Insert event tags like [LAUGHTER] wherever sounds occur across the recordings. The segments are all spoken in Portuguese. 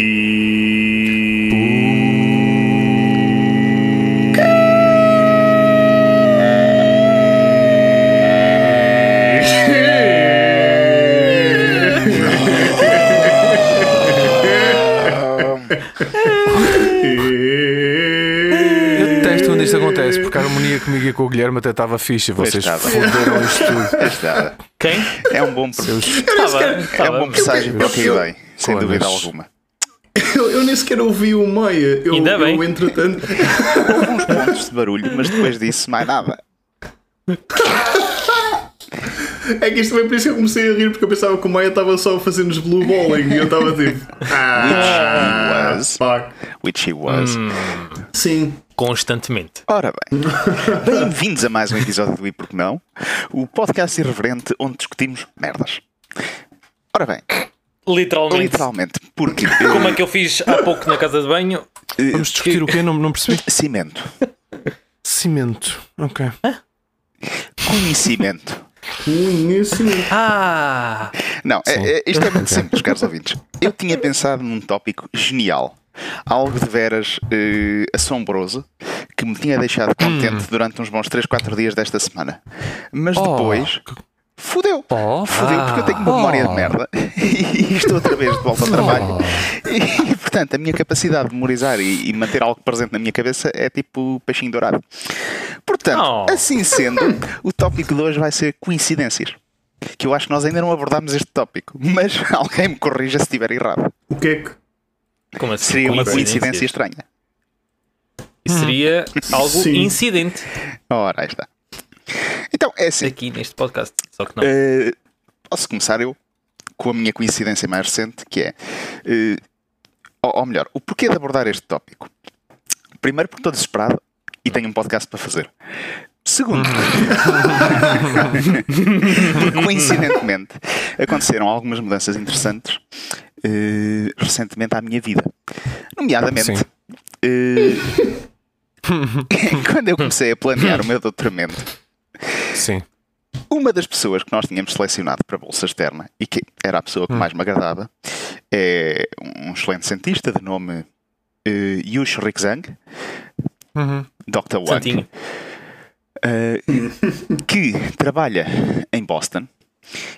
E. Eu detesto quando isto acontece, porque a harmonia comigo e com o Guilherme até estava fixe e vocês estava. foderam [LAUGHS] isto tudo. Quem? É um bom, pre- Estava. é um bom presságio para o que eu- vem, sem dúvida alguma. Nem sequer ouvi o Maia. Eu, Ainda bem. eu entretanto. [LAUGHS] Houve uns pontos de barulho, mas depois disso, mais nada. É que isto foi por isso que eu comecei a rir, porque eu pensava que o Maia estava só a fazer-nos blue balling e eu estava tipo. Ah, [LAUGHS] Which he was. fuck. Which he was. Sim. Constantemente. Ora bem, [LAUGHS] bem-vindos a mais um episódio do E Porque Não, o podcast irreverente onde discutimos merdas. Ora bem, Literalmente. literalmente, porque [LAUGHS] Como é que eu fiz há pouco na casa de banho? eh, Vamos discutir o quê? Não, não percebi. cimento, Cimento. Ok. conhecimento. Conhecimento. Ah! Não, é- é- isto é muito simples, caros ouvintes. Eu tinha pensado num tópico genial, algo de veras eh, assombroso, que me tinha deixado contente durante uns bons 3, 4 dias desta semana. Mas Oh. Fudeu. Oh. Fudeu porque eu tenho uma memória de merda [LAUGHS] e estou outra vez de volta ao trabalho. E, portanto, a minha capacidade de memorizar e, e manter algo presente na minha cabeça é tipo peixinho dourado. Portanto, Oh. assim sendo, o tópico de hoje vai ser coincidências. Que eu acho que nós ainda não abordámos este tópico, mas [LAUGHS] alguém me corrija se estiver errado. O que é que. Como assim? Seria uma coincidência estranha. Seria algo Sim. incidente Ora, aí está. Então, é assim. aqui neste podcast. Só que não. Eh, posso começar eu com a minha coincidência mais recente, que é. eh, ou, ou melhor, o porquê de abordar este tópico? Primeiro, porque estou desesperado e tenho um podcast para fazer. Segundo, porque [LAUGHS] coincidentemente aconteceram algumas mudanças interessantes eh, recentemente à minha vida. Nomeadamente, eh, [LAUGHS] quando eu comecei a planear o meu doutoramento, Sim. uma das pessoas que nós tínhamos selecionado para a Bolsa Externa e que era a pessoa que mais me agradava é um excelente cientista de nome uh, Yush Rixang, Uhum. Dr. Wang, uh, que trabalha em Boston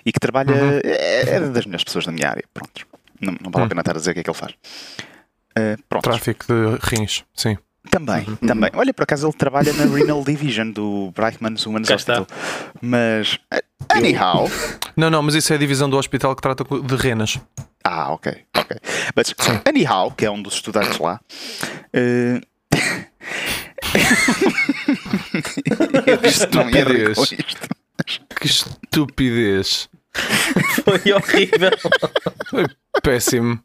e que trabalha. É, é das melhores pessoas da minha área. Pronto. Não, não vale a pena estar a dizer o que é que ele faz. Uh, pronto. Tráfico de rins. Sim. Também, também. Olha, por acaso ele trabalha na Renal Division do Brightman's Women's Cá está. Hospital. Mas, uh, anyhow. Não, não, mas isso é a divisão do hospital que trata de renas. Ah, ok, ok. Mas, anyhow, que é um dos estudantes lá. eh, [LAUGHS] eu disse que não ia rir com Estupidez. isto. Que estupidez. Foi horrível. Foi péssimo.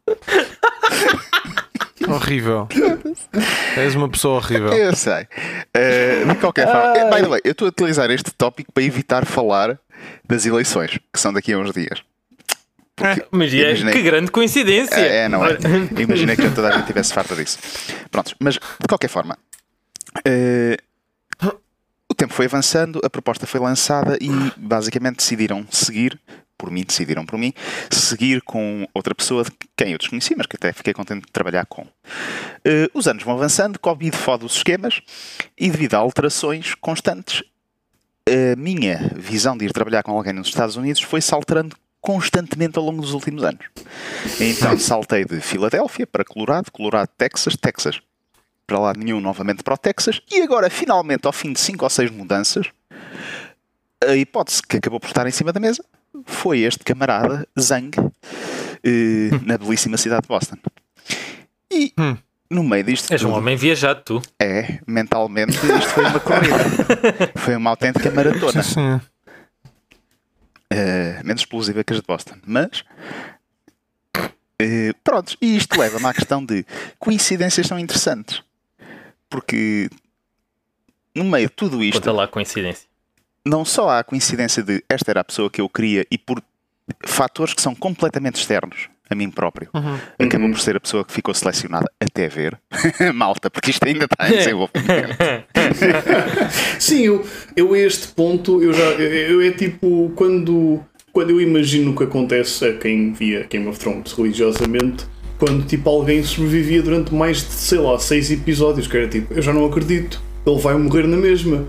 Horrível. És uma pessoa horrível. Eu sei. Eh, de qualquer forma, eh, by the way, eu estou a utilizar este tópico para evitar falar das eleições, que são daqui a uns dias. Mas é, Imaginei- que grande coincidência. É, é, não é? Eu Imaginei que já toda a gente tivesse farta disso. Prontos, mas de qualquer forma, eh, o tempo foi avançando, a proposta foi lançada e basicamente decidiram seguir, por mim, decidiram por mim, seguir com outra pessoa de quem eu desconheci, mas que até fiquei contente de trabalhar com. Eh, os anos vão avançando, Covid fode os esquemas e devido a alterações constantes, a minha visão de ir trabalhar com alguém nos Estados Unidos foi se alterando constantemente ao longo dos últimos anos. Então [LAUGHS] saltei de Filadélfia para Colorado, Colorado, Texas, Texas para lá nenhum, novamente para o Texas, e agora, finalmente, ao fim de 5 ou 6 mudanças, a hipótese que acabou por estar em cima da mesa foi este camarada, Zhang, eh, na belíssima cidade de Boston. E Hum. no meio disto És um tudo, homem viajado, tu. é, mentalmente, isto foi uma corrida. [LAUGHS] foi uma autêntica maratona. Sim, sim. Uh, menos explosiva que as de Boston. Mas. uh, pronto, e isto leva-me à questão de coincidências são interessantes. Porque no meio de tudo isto, Conta lá a coincidência. Não só há a coincidência de esta era a pessoa que eu queria e por fatores que são completamente externos a mim próprio, acabou por ser a pessoa que ficou selecionada até ver. [LAUGHS] Malta, porque isto ainda está em desenvolvimento. [LAUGHS] Sim, eu, eu a este ponto, eu já. Eu, eu é tipo quando, quando eu imagino o que acontece a quem via Game of Thrones religiosamente, quando tipo alguém sobrevivia durante mais de, sei lá, seis episódios, que era tipo, eu já não acredito, ele vai morrer na mesma.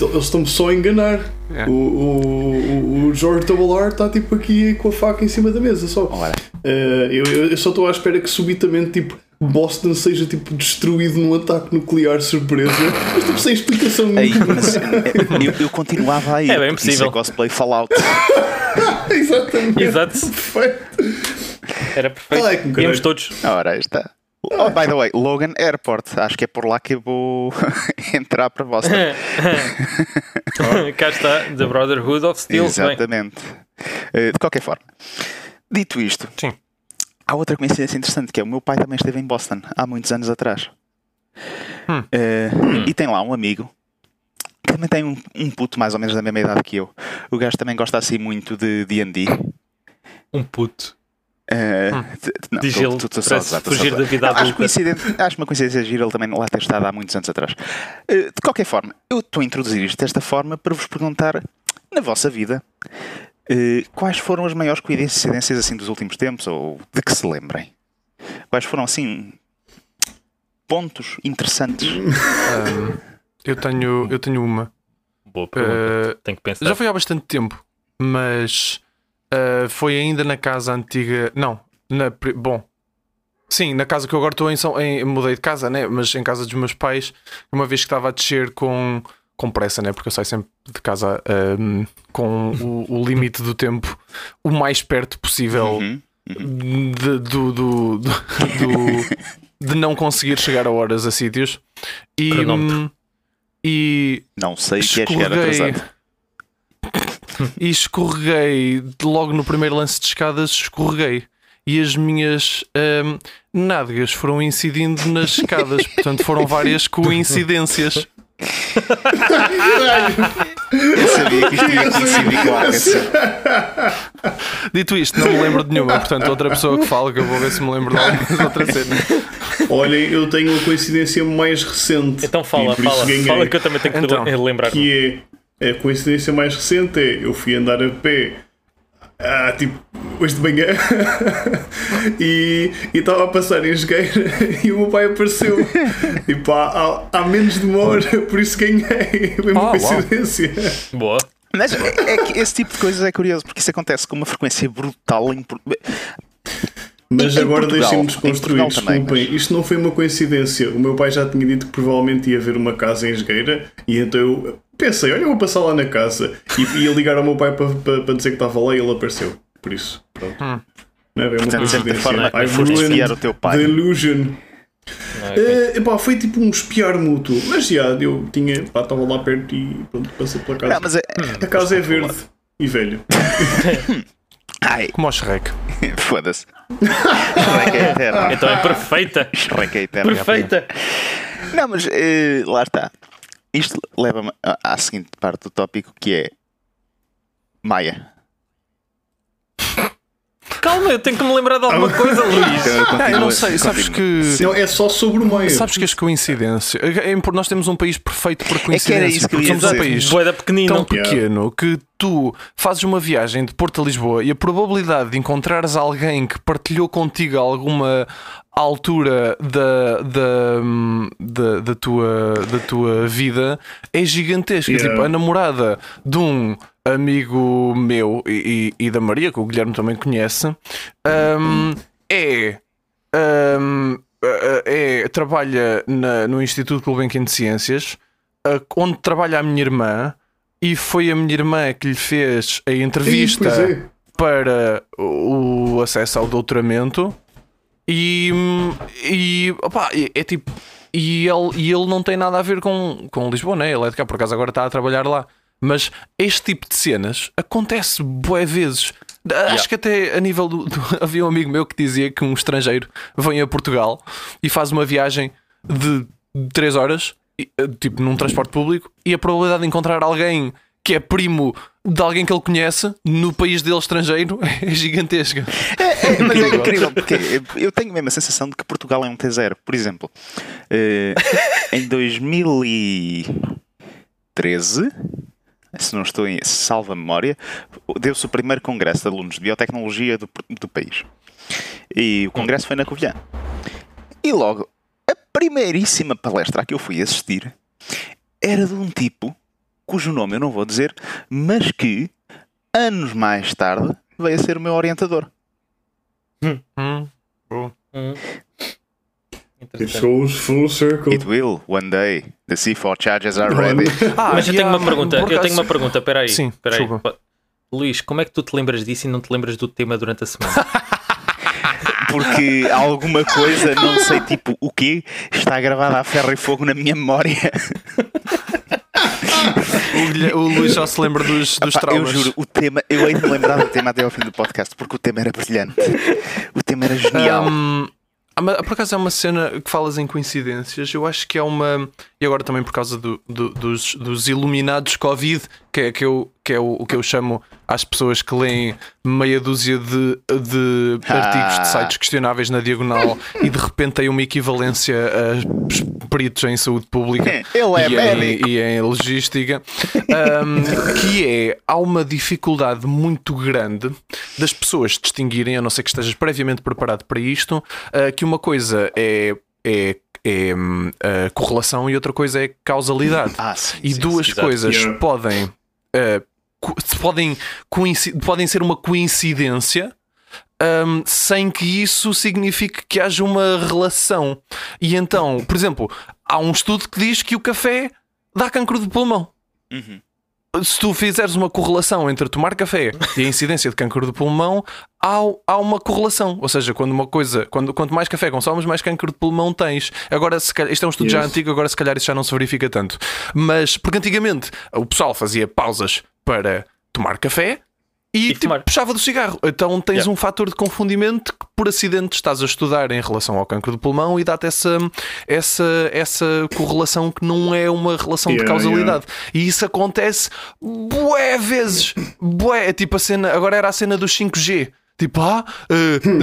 Eles estão-me só a enganar. É. O, o, o- George Double R está tipo aqui com a faca em cima da mesa só. Uh, eu, eu- só estou à espera que subitamente tipo Boston seja tipo destruído num ataque nuclear surpresa, mas tipo sem explicação nenhuma. eh, eu, eu continuava aí. É bem porque Isso possível. é cosplay Fallout. [LAUGHS] Exatamente. Exato. Perfeito. Era perfeito. Caralho. Íamos todos. Ora, está. Oh, by the way, Logan Airport. Acho que é por lá que eu vou [LAUGHS] entrar para Boston. Cá está, The Brotherhood of Steel. Bem, Exatamente. Eh, de qualquer forma, dito isto, Sim. há outra coincidência interessante que é o meu pai também esteve em Boston há muitos anos atrás. Hum. Eh, E tem lá um amigo que também tem um, um puto mais ou menos da mesma idade que eu. O gajo também gosta assim muito de D&D. um puto. Eh, t- não, tô- tô só tô fugir da vida Não, acho, adulta. coincidente, acho uma coincidência gira ele também lá ter estado há muitos anos atrás. Eh, de qualquer forma, eu estou a introduzir isto desta forma para vos perguntar, na vossa vida, eh, quais foram as maiores coincidências assim dos últimos tempos ou de que se lembrem? Quais foram assim pontos interessantes? Ahm, eu, tenho, eu tenho uma. Boa pergunta. Uh, Tenho que pensar. já foi há bastante tempo, mas uh, foi ainda na casa antiga. Não, na. Bom. Sim, na casa que eu agora estou em, São- em. Mudei de casa, né? Mas em casa dos meus pais, uma vez que estava a descer com, com pressa, né? Porque eu saio sempre de casa ahm, com o, o limite do tempo o mais perto possível Uhum. de, do, do, do- do- de não conseguir chegar a horas a sítios. E, Cronómetro. hum, e Não sei o que é chegar atrasado. [LAUGHS] E escorreguei logo no primeiro lance de escadas, escorreguei. E as minhas hum, nádegas foram incidindo nas escadas. Portanto, foram várias [LAUGHS] coincidências. Eu sabia que isto ia coincidir com assim. Dito isto, não me lembro de nenhuma. Portanto, outra pessoa que fala que eu vou ver se me lembro de alguma outra cena. Olhem, eu tenho uma coincidência mais recente. Então fala, fala. Fala que eu também tenho que Então. le- lembrar. Que é a coincidência mais recente é eu fui andar a pé ah, tipo hoje de manhã [LAUGHS] e e estava a passar em Esgueira [LAUGHS] e o meu pai apareceu tipo, há, há, há menos de uma hora, por isso ganhei. [LAUGHS] Foi uma uau. coincidência. Boa. Mas é, é que esse tipo de coisas é curioso, porque isso acontece com uma frequência brutal em, Mas Em agora deixem-me em desconstruir, Portugal também, desculpem. mas- Isto não foi uma coincidência. O meu pai já tinha dito que provavelmente ia haver uma casa em Esgueira e então eu pensei, olha, eu vou passar lá na casa e ia ligar ao meu pai para, para, para dizer que estava lá e ele apareceu. Por isso, pronto. Hum. Não é bem uma certa coincidência. foste ruined espiar o teu pai. The illusion. Ah, ok. Eh, epá, foi tipo um espiar mútuo. Mas já, eu tinha, pá, estava lá perto e pronto, passei pela casa. Não, mas é, A casa é verde e velha. [LAUGHS] Ai, Como ao Shrek. [LAUGHS] foda-se. Shrek é eterno. Então é perfeita. Shrek é eterno. Perfeita. Não, mas eh, lá está. Isto leva-me à- seguinte parte do tópico que é Maia. Calma, eu tenho que me lembrar de alguma [LAUGHS] coisa, Luís. Ah, eu não sei, sabes que. Não, é só sobre o meio. Sabes que as coincidências. é- é- Nós temos um país perfeito por era coincidências. isso que eu ia somos um dizer. país Boeda pequenino. tão pequeno que tu fazes uma viagem de Porto a Lisboa e a probabilidade de encontrares alguém que partilhou contigo alguma altura da, da, da, da tua, da tua vida é gigantesca. Yeah. Tipo, a namorada de um amigo meu e, e- e da Maria, que o Guilherme também conhece, hum, é. hum, é, trabalha na- no Instituto Gulbenkian de Ciências, onde trabalha a minha irmã, e foi a minha irmã que lhe fez a Sim, entrevista pois é. para o acesso ao doutoramento e, e opá, é, é tipo e ele, e ele não tem nada a ver com, com Lisboa, né? Ele é de cá, por acaso agora está a trabalhar lá. Mas este tipo de cenas acontece bué vezes. Acho que até a nível do, do- [LAUGHS] Havia um amigo meu que dizia que um estrangeiro vem a Portugal e faz uma viagem de 3 horas, eh, tipo num transporte público, e a probabilidade de encontrar alguém que é primo de alguém que ele conhece no país dele estrangeiro [LAUGHS] é gigantesca. É, mas é incrível, porque eu tenho mesmo a sensação de que Portugal é um T0. Por exemplo, eh, em 2013, se não estou em salva memória, deu-se o primeiro congresso de alunos de biotecnologia do, do país. E o congresso foi na Covilhã. E logo, a primeiríssima palestra a que eu fui assistir era de um tipo cujo nome eu não vou dizer, mas que anos mais tarde veio a ser o meu orientador. Hum. Hum. It Interessante. goes full circle. It will, one day. The C4 charges are ready. Ah, Mas eu tenho uma pergunta, eu tenho uma pergunta, peraí. Sim, peraí. desculpa. Luís, como é que tu te lembras disso e não te lembras do tema durante a semana? [LAUGHS] Porque alguma coisa, não sei tipo o quê, está gravada a ferro e fogo na minha memória. [LAUGHS] O, o Luís só se lembra dos, dos Pá, eu traumas. juro, o tema, eu ainda me lembrava do tema até ao fim do podcast, porque o tema era brilhante. O tema era genial. Hum, ah, por acaso é uma cena que falas em coincidências. Eu acho que é uma. E agora também por causa do- do- dos, dos iluminados Covid, que é, que eu, que é o, o que eu chamo às pessoas que leem meia dúzia de, de Ah. artigos de sites questionáveis na diagonal [LAUGHS] e de repente têm uma equivalência a peritos em saúde pública [LAUGHS] Ele é e, em, e em logística, hum, que é há uma dificuldade muito grande das pessoas distinguirem, a não ser que estejas previamente preparado para isto, ah, que uma coisa é, é, é a correlação e outra coisa é causalidade. Ah, sim, e sim, duas sim. coisas Yeah. podem, co- podem, podem ser uma coincidência. hum, sem que isso signifique que haja uma relação. E então, por exemplo, há um estudo que diz que o café dá cancro de pulmão. Uhum. Se tu fizeres uma correlação entre tomar café e a incidência de cancro de pulmão, há, há uma correlação. Ou seja, quando uma coisa, quando, quanto mais café consomes, mais cancro de pulmão tens. Agora, se calhar, isto é um estudo já antigo, agora se calhar isso já não se verifica tanto. Mas, porque antigamente o pessoal fazia pausas para tomar café e, E tipo, fumar. puxava do cigarro. Então tens Yeah. um fator de confundimento que por acidente estás a estudar em relação ao cancro de pulmão e dá-te essa, essa, essa correlação que não é uma relação de Yeah, causalidade. E isso acontece bué vezes. Bué. É tipo a cena, agora era a cena dos 5G. Tipo, ah,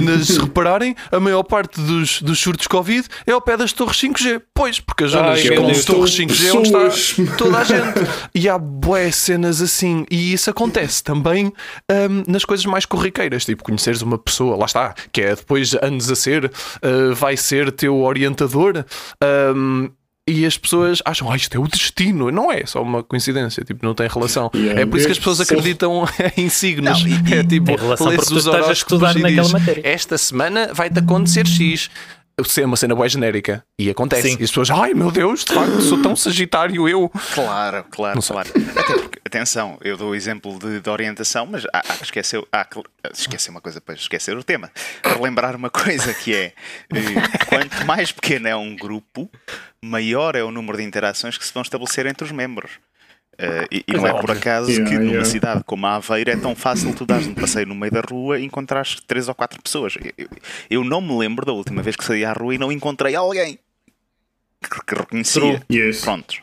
nas- se repararem, a maior parte dos, dos surtos Covid é ao pé das torres 5G. Pois, porque as zonas Ai, com torres 5G é onde está toda a gente. E há bué cenas assim. E isso acontece também hum, nas coisas mais corriqueiras. Tipo, conheceres uma pessoa, lá está, que é depois de anos a ser, uh, vai ser teu orientador. hum, e as pessoas acham, ah, isto é o destino. Não é só uma coincidência, tipo, não tem relação. Yeah, é por isso que as é pessoas acreditam [LAUGHS] em signos. Não, e- é tipo, lês os estás a horóscopos estudar e naquela diz, matéria. esta semana vai-te acontecer X. Ser uma cena boa genérica. E acontece. Sim. E as pessoas, ai meu Deus, de facto, sou tão sagitário eu. Claro, claro, claro. Até porque, atenção, eu dou o exemplo de, de orientação, mas há, há que esquecer, há que esquecer uma coisa para esquecer o tema. Relembrar uma coisa que é eh, quanto mais pequeno é um grupo, maior é o número de interações que se vão estabelecer entre os membros. Eh, e e não é por acaso Yeah, que numa yeah. cidade como a Aveira é tão fácil tu dares um passeio no meio da rua e encontrares três ou quatro pessoas. Eu, eu- eu não me lembro da última vez que saí à rua e não encontrei alguém que, que reconhecia. Yes. Prontos.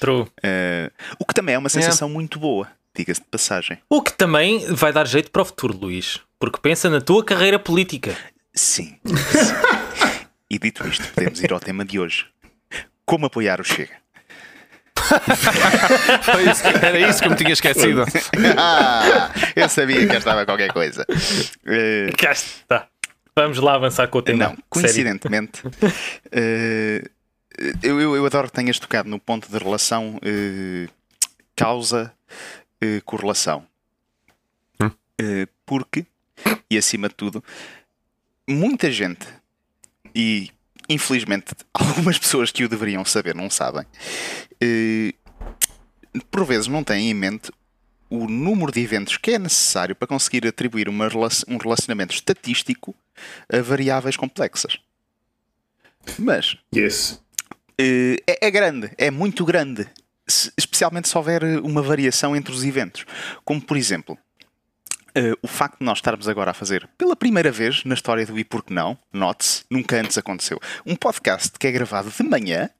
True. Eh, o que também é uma sensação muito boa, diga-se de passagem. O que também vai dar jeito para o futuro, Luís. Porque pensa na tua carreira política. Sim. sim. e dito isto, podemos ir ao tema de hoje. Como apoiar o Chega? Foi isso Era isso que eu me tinha esquecido. Ah, eu sabia que estava qualquer coisa. Cá está. Vamos lá avançar com o tema. não, coincidentemente, eh, eu, eu, eu adoro que tenhas tocado no ponto de relação eh, causa-correlação. Eh, porque, e acima de tudo, muita gente, e infelizmente [LAUGHS] algumas pessoas que o deveriam saber não sabem, eh, por vezes não têm em mente o número de eventos que é necessário para conseguir atribuir uma um relacionamento estatístico a variáveis complexas. Mas Yes. Eh, é, é grande, é muito grande, se- especialmente se houver eh, uma variação entre os eventos. Como, por exemplo, eh, o facto de nós estarmos agora a fazer, pela primeira vez na história do E Porque Não, note-se, nunca antes aconteceu, um podcast que é gravado de manhã.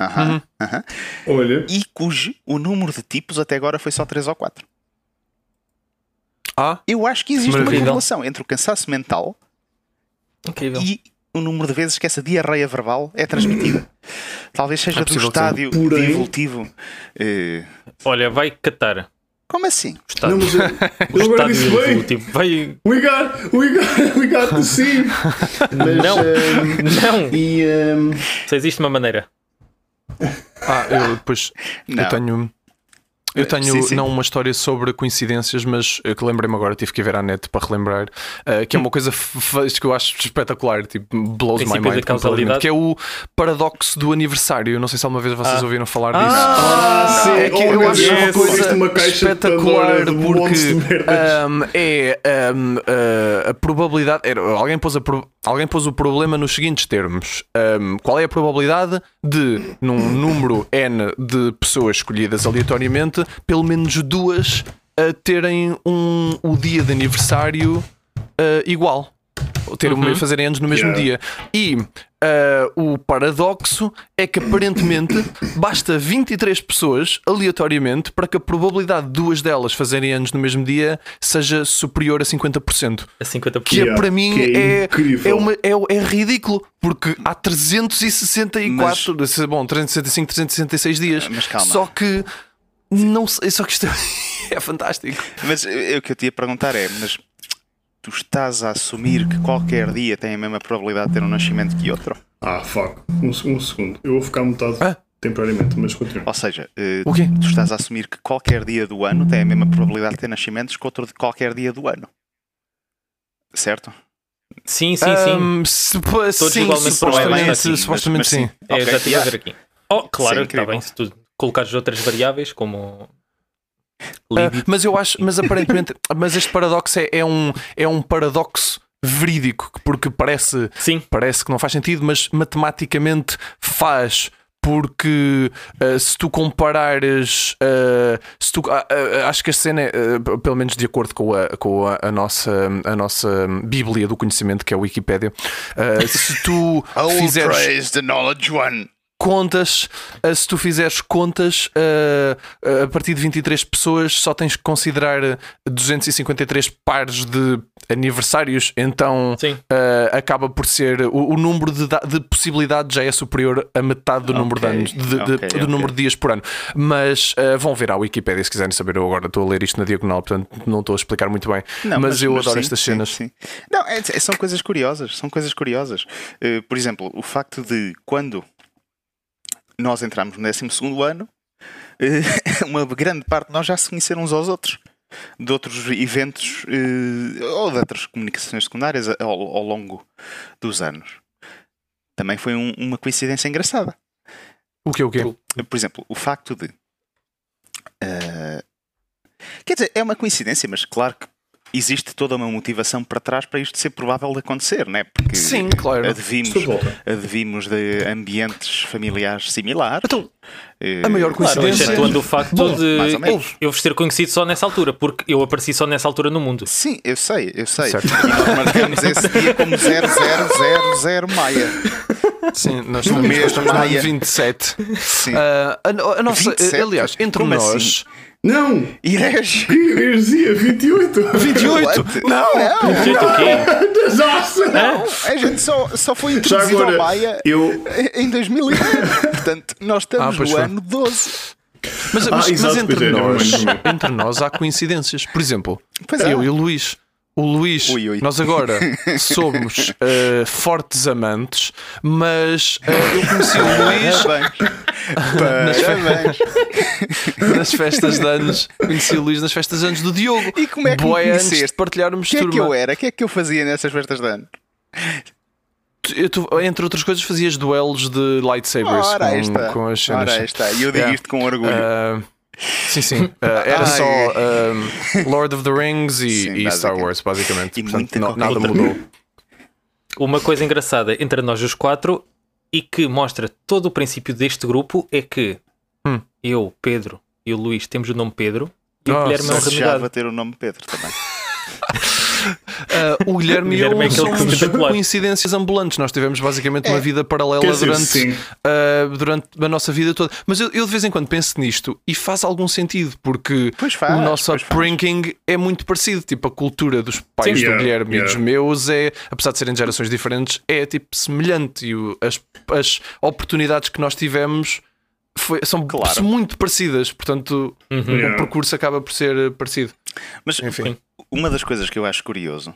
Aham, aham, Olha, e cujo o número de tipos até agora foi só 3 ou 4. Ah, Eu acho que existe uma correlação entre o cansaço mental Incrível. e o número de vezes que essa diarreia verbal é transmitida. [COUGHS] Talvez seja É do estádio. Porém- evolutivo. eh, Olha, vai catar Como assim? O Estado, Não, mas eu, [LAUGHS] o eu agora disse bem. evolutivo. Vai. We got, we got, we got to see. Mas, Não. ehm, Não! e ehm, Só existe uma maneira. [LAUGHS] Ah, eu depois. Não. Eu tenho. Eu tenho Sim, sim. não uma história sobre coincidências, mas eu que lembrei-me agora, tive que ir ver à net para relembrar, uh, que é uma coisa que eu acho espetacular, tipo, blows my mind completamente, que é o paradoxo do aniversário. Eu não sei se alguma vez vocês Ah. ouviram falar Ah, disso. ah, sim, É que eu oh, acho yes, uma existe coisa uma caixa de espetacular porque merdas. um, é um, uh, a probabilidade. era- alguém, pôs a pro- alguém pôs o problema nos seguintes termos: Um, qual é a probabilidade de, num número N de pessoas escolhidas aleatoriamente, pelo menos duas uh, terem um, o dia de aniversário uh, igual? Ou Ter uma, fazerem anos no mesmo Yeah. dia. E uh, o paradoxo é que aparentemente [COUGHS] basta 23 pessoas aleatoriamente para que a probabilidade de duas delas fazerem anos no mesmo dia seja superior a 50%. A 50%. Que é, Yeah, para mim que é é, incrível. é, uma- é- é ridículo, porque há 364, bom, 365, 366 dias. Mas calma. Só que não sei, só que isto é [LAUGHS] fantástico. Mas eh, o que eu te ia perguntar é: mas tu estás a assumir que qualquer dia tem a mesma probabilidade de ter um nascimento que outro? Ah, fuck. Um, um segundo. Eu vou ficar mutado Ah. temporariamente, mas continua. Ou seja, eh, O quê? tu estás a assumir que qualquer dia do ano tem a mesma probabilidade de ter nascimentos que outro de qualquer dia do ano. Certo? Sim, sim, sim. Ahm, se- pô, sim, igualmente supostamente, provavelmente assim, mas- supostamente mas sim. sim. É, Ok, já estive a ver aqui. Oh, claro, Sim, está bem. Se tu colocares outras variáveis, como. Libido. mas eu acho, mas aparentemente, [LAUGHS] mas este paradoxo é, é um, é um paradoxo verídico, porque parece, Sim, parece que não faz sentido, mas matematicamente faz. Porque ah, se tu comparares, ah, se tu, acho que a cena, é, pelo menos de acordo com, a, com a, a nossa, a nossa Bíblia do conhecimento, que é a Wikipédia, se tu [LAUGHS] fizeres the knowledge one. Contas, uh, se tu fizeres contas, uh, a partir de 23 pessoas só tens que considerar uh, 253 pares de aniversários, então sim. uh, acaba por ser o, o número de, de possibilidades já é superior a metade do número de anos, de- de- ok, do número de dias por ano. Mas uh, vão ver à Wikipédia se quiserem saber. Eu agora estou a ler isto na diagonal, portanto não estou a explicar muito bem. Não, mas, eu adoro sim, estas sim, cenas. sim. Não, é- é- são coisas curiosas. São coisas curiosas. Por exemplo, o facto de quando nós entramos no 12 ano, eh, [LAUGHS] uma grande parte de nós já se conheceram uns aos outros. De outros eventos eh, ou de outras comunicações secundárias ao, ao longo dos anos. Também foi um- uma coincidência engraçada. O que o quê? Por exemplo, o facto de. eh, quer dizer, é uma coincidência, mas claro que existe toda uma motivação para trás para isto ser provável de acontecer, não é? Porque Sim, claro. advimos, advimos de ambientes familiares similares. Então, Eh, a maior Claro, coincidência. excetuando o facto Bom, de eu vos ter conhecido só nessa altura, porque eu apareci só nessa altura no mundo. Sim, eu sei, eu sei. Certo. E nós marcamos esse dia como 0000 Maia. Sim, nós No estamos, mês nós estamos no ano Maia. 27. Sim. Ah, a, a nossa, 27? aliás, entre Como nós, assim? Não! Que heresia! 28! 28! What? Não! Não, Jeito o quê? Nossa! Hã? a gente só, só foi introduzido ao agora, Maia eu. em 2000. Portanto, nós estamos Ah, no foi. ano 12. Mas, Ah, mas- mas exato, entre, é, nós, é, é. entre nós há coincidências. Por exemplo, Pois é. eu e o Luís. O Luís, Ui, ui. nós agora [LAUGHS] somos ah, fortes amantes, mas ah, eu conheci o Luís Parabéns. Parabéns. [LAUGHS] nas festas de anos. Conheci o Luís nas festas de anos do Diogo. E como é que me Bué antes de partilharmos O que é turma. que eu era? O que é que eu fazia nessas festas de ano? Tu- entre outras coisas, fazias duelos de lightsabers com, com as cenas. Ora, está. E eu digo Yeah. isto com orgulho. Ah, sim, sim. Ah, [LAUGHS] era Ai. só ah, Lord of the Rings e, Sim, e Star. Wars, basicamente. E Portanto, muita não- nada mudou. Uma coisa engraçada entre nós os quatro e que mostra todo o princípio deste grupo é que Hum. eu, Pedro e o Luís temos o nome Pedro e Nossa. o Guilherme é um Desejava renegado. ter o nome Pedro também. Ah, o Guilherme, [LAUGHS] Guilherme é e eu aquele somos espetacular. coincidências ambulantes. Nós tivemos basicamente uma É. vida paralela dizer, durante, ah, durante a nossa vida toda. Mas eu, eu de vez em quando penso nisto e faz algum sentido, porque faz, o nosso upbringing é muito parecido. Tipo, a cultura dos pais Sim. do Yeah, Guilherme e yeah. dos meus é, apesar de serem de gerações diferentes, é tipo semelhante. E o- as, as oportunidades que nós tivemos foi- são Claro. muito parecidas, portanto Uhum. Yeah. o percurso acaba por ser parecido. Mas Enfim. uma das coisas que eu acho curioso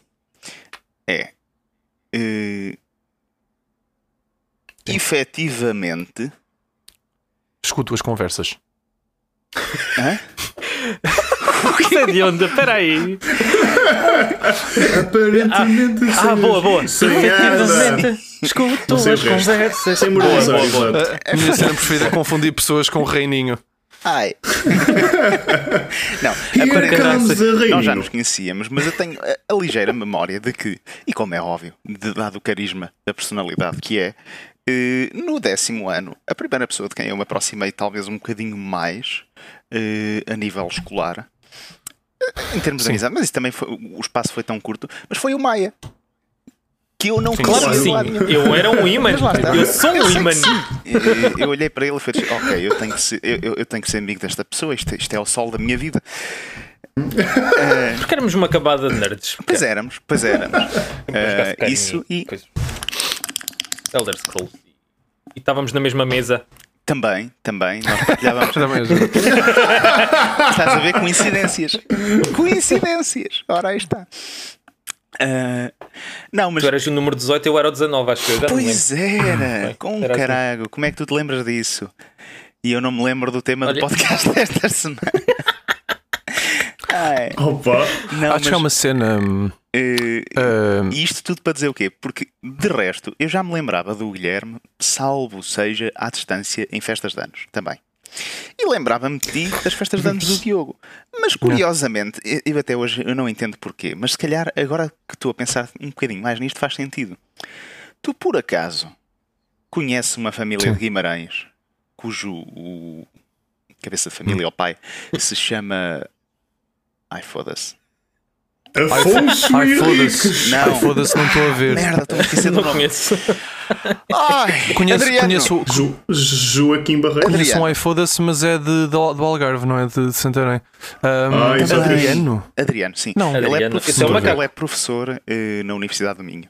é eh, efetivamente Escuto as conversas. hã? [LAUGHS] Isso é de onde? Espera aí. Aparentemente Ah, sem- boa, boa. Efetivamente, escuto as resto. conversas. Sem Boa, boa, boa. A minha cena preferida é [LAUGHS] confundir pessoas com reininho. Ai. [LAUGHS] não, Here aparentemente- comes a nós já nos conhecíamos, mas eu tenho a, a ligeira memória de que, e como é óbvio, de, dado o carisma da personalidade que é, eh, no décimo ano, a primeira pessoa de quem eu me aproximei, talvez um bocadinho mais eh, a nível escolar, eh, em termos de amizade, mas isso também foi, o espaço foi tão curto, mas foi o Maia. Que eu não Claro que sim. Eu era um imã. Está. Eu sou um imã. Eu, eu olhei para ele e fui dizer, ok, eu tenho que ser, eu, eu- tenho que ser amigo desta pessoa, isto, isto é o sol da minha vida. [LAUGHS] Porque éramos uma cabada de nerds. Pois éramos, pois éramos. Skyrim isso e coisas. Elder Scrolls. E estávamos na mesma mesa. também, também, nós partilhávamos. [LAUGHS] Também Estás a ver coincidências. Coincidências. Ora, aí está. Eh, não, mas Tu eras o número 18 eu era o 19, acho que eu já. Pois [LAUGHS] era, com um Era assim. carago, como é que tu te lembras disso? E eu não me lembro do tema do Olha- podcast [LAUGHS] desta semana. Ai, Opa! não, Acho que é mas, uma cena. hum, E isto tudo para dizer o quê? Porque, de resto, eu já me lembrava do Guilherme, salvo seja à distância em festas de anos também. E lembrava-me de ti das festas de anos do Diogo. Mas, curiosamente, eu- até hoje eu não entendo porquê, mas se calhar, agora que estou a pensar um bocadinho mais nisto, faz sentido. Tu, por acaso, conheces uma família Sim. de Guimarães cujo o cabeça de família, ou pai, se chama. Ai, foda-se. Afonso Ai, foda-se. Henriques! Não. Foda-se, não estou a ver. Merda, estou a esquecer do Não nome. conheço. Ai, Conheço, Adriano. conheço, Jo- Joaquim Barreiro. Adriano. conheço um ai, foda-se, mas é de, de, do Algarve, não é de Santarém. Um, Ah, é Adriano? Adriano, sim. Não. ele, é Adriano. Esse é professor, macaco. ele é professor eh, na Universidade do Minho.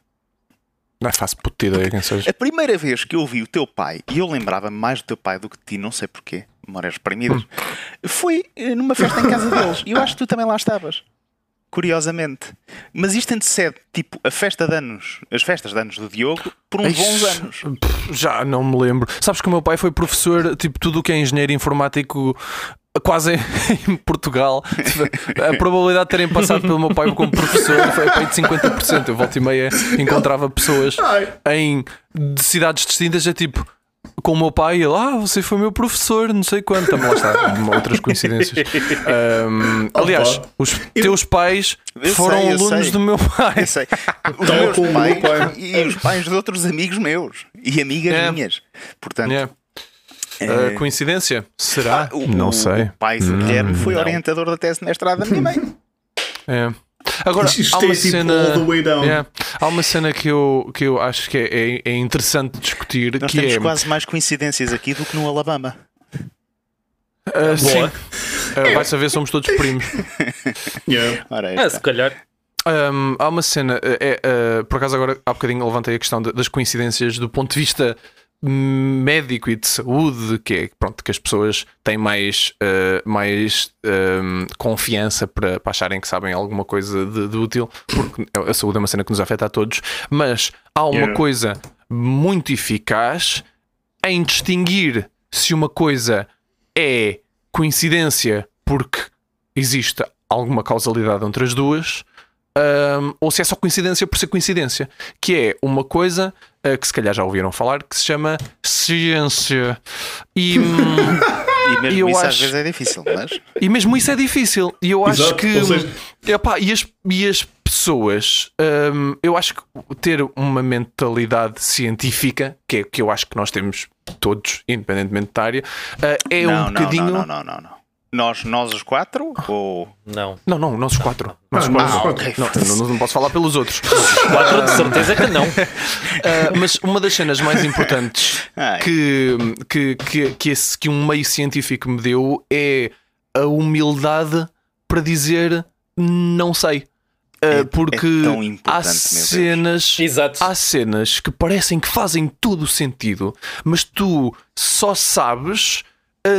Não faço puta ideia quem seja. A primeira vez que eu vi o teu pai, e eu lembrava-me mais do teu pai do que de ti, não sei porquê, memórias reprimidas, Hum. foi eh, numa festa em casa deles. E eu acho que tu também lá estavas. Curiosamente. Mas isto antecede, tipo, a festa de anos, as festas de anos do Diogo, por uns bons anos. Já não me lembro. Sabes que o meu pai foi professor, tipo, tudo o que é engenheiro informático. Quase [LAUGHS] em, Portugal, a probabilidade de terem passado pelo meu pai como professor foi de 50%. Eu volta e meia encontrava pessoas em de cidades distintas, é tipo, com o meu pai, ele, ah, você foi meu professor, não sei quanto. Também lá está, [LAUGHS] outras coincidências. Ahm, aliás, os teus pais Eu foram sei, eu alunos sei. do meu pai. Eu sei. [LAUGHS] Os Tal meus como o meu pais pai. e os pais de outros amigos meus e amigas É. minhas. Portanto, Yeah. eh, Ah, coincidência? Será? o- não o- sei. O pai do Guilherme foi Não. orientador da tese de mestrado da minha mãe. É. Agora, há é uma tipo cena. all the way down. Yeah. Há uma cena que eu, que eu acho que é, é- é interessante discutir. Nós que temos é, quase mais coincidências aqui do que no Alabama. Ah, sim. Boa. Ah, vai saber, somos todos primos. [LAUGHS] Yeah. Ah, se calhar. Um, há uma cena, é, é, por acaso agora há bocadinho levantei a questão de- das coincidências do ponto de vista médico e de saúde, que é pronto, que as pessoas têm mais, eh, mais ehm, confiança para, para acharem que sabem alguma coisa de, de útil, porque a saúde é uma cena que nos afeta a todos, mas há uma Yeah. coisa muito eficaz em distinguir se uma coisa é coincidência porque existe alguma causalidade entre as duas. Ahm, ou se é só coincidência por ser coincidência, que é uma coisa ah, que se calhar já ouviram falar que se chama ciência. E, [LAUGHS] hum, E mesmo eu isso às acho- vezes é difícil, mas e mesmo isso é difícil. E eu acho Exato, que. ou seja- epá, e, as, e as pessoas, hum, eu acho que ter uma mentalidade científica, que é que eu acho que nós temos todos, independentemente da área, ah, é não, um não, bocadinho. não, não, não, não, não. Nós, nós os quatro? Ou. Não. Não, não, nós os quatro. Nós Ah, os quatro. ah, não. ok. Não, não, não posso falar pelos outros. Quatro de certeza que não. [LAUGHS] Ah, mas uma das cenas mais importantes que, que, que, que, esse, que um meio científico me deu é a humildade para dizer não sei. Ah, É- é porque tão há cenas. Exato. Há cenas que parecem que fazem todo o sentido, mas tu só sabes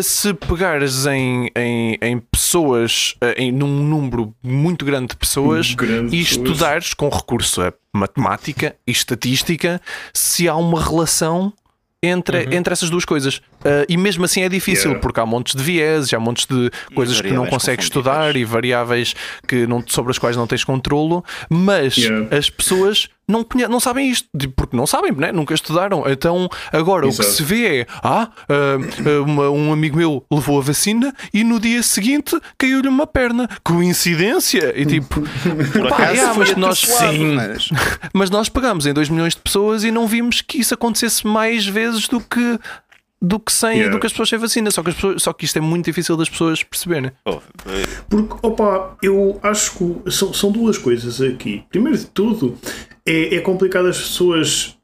se pegares em, em, em pessoas, eh, em, num número muito grande de pessoas Grande e pessoas. estudares com recurso a matemática e estatística se há uma relação entre, entre essas duas coisas. Uh, e mesmo assim é difícil, Yeah. porque há montes de vieses, há montes de coisas que não consegues estudar e variáveis que não, sobre as quais não tens controlo, mas Yeah. as pessoas não, conhe- não sabem isto, porque não sabem, né? nunca estudaram. Então, agora o Exato. que se vê é: ah, ah, ah, uma- um amigo meu levou a vacina e no dia seguinte caiu-lhe uma perna. Coincidência? E tipo, [LAUGHS] Por pá, acaso foi mas nós sim. mas- [LAUGHS] Mas nós pegamos em 2 milhões de pessoas e não vimos que isso acontecesse mais vezes do que, do que, sem, Yeah. do que as pessoas sem vacina. Só que, as pessoas, só que isto é muito difícil das pessoas perceberem. Oh, eh, Porque, opa, eu acho que são, são duas coisas aqui. Primeiro de tudo, é, é complicado as pessoas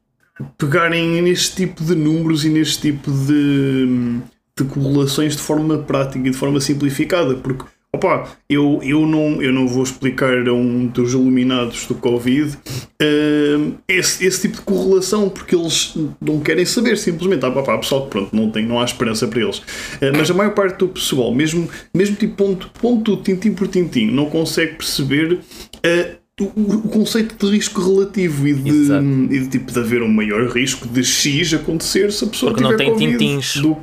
pegarem neste tipo de números e neste tipo de, de correlações de forma prática e de forma simplificada. Porque, opa, eu, eu, não, eu não vou explicar a um dos iluminados do Covid hum, esse, esse tipo de correlação, porque eles não querem saber simplesmente. Opa, há pessoal pronto, não, tem, não há esperança para eles. Uh, mas a maior parte do pessoal, mesmo, mesmo tipo ponto, ponto tintim por tintim, não consegue perceber uh, o, conceito de risco relativo e de, e de tipo de haver um maior risco de X acontecer se a pessoa Porque não tiver tem Covid tintins. do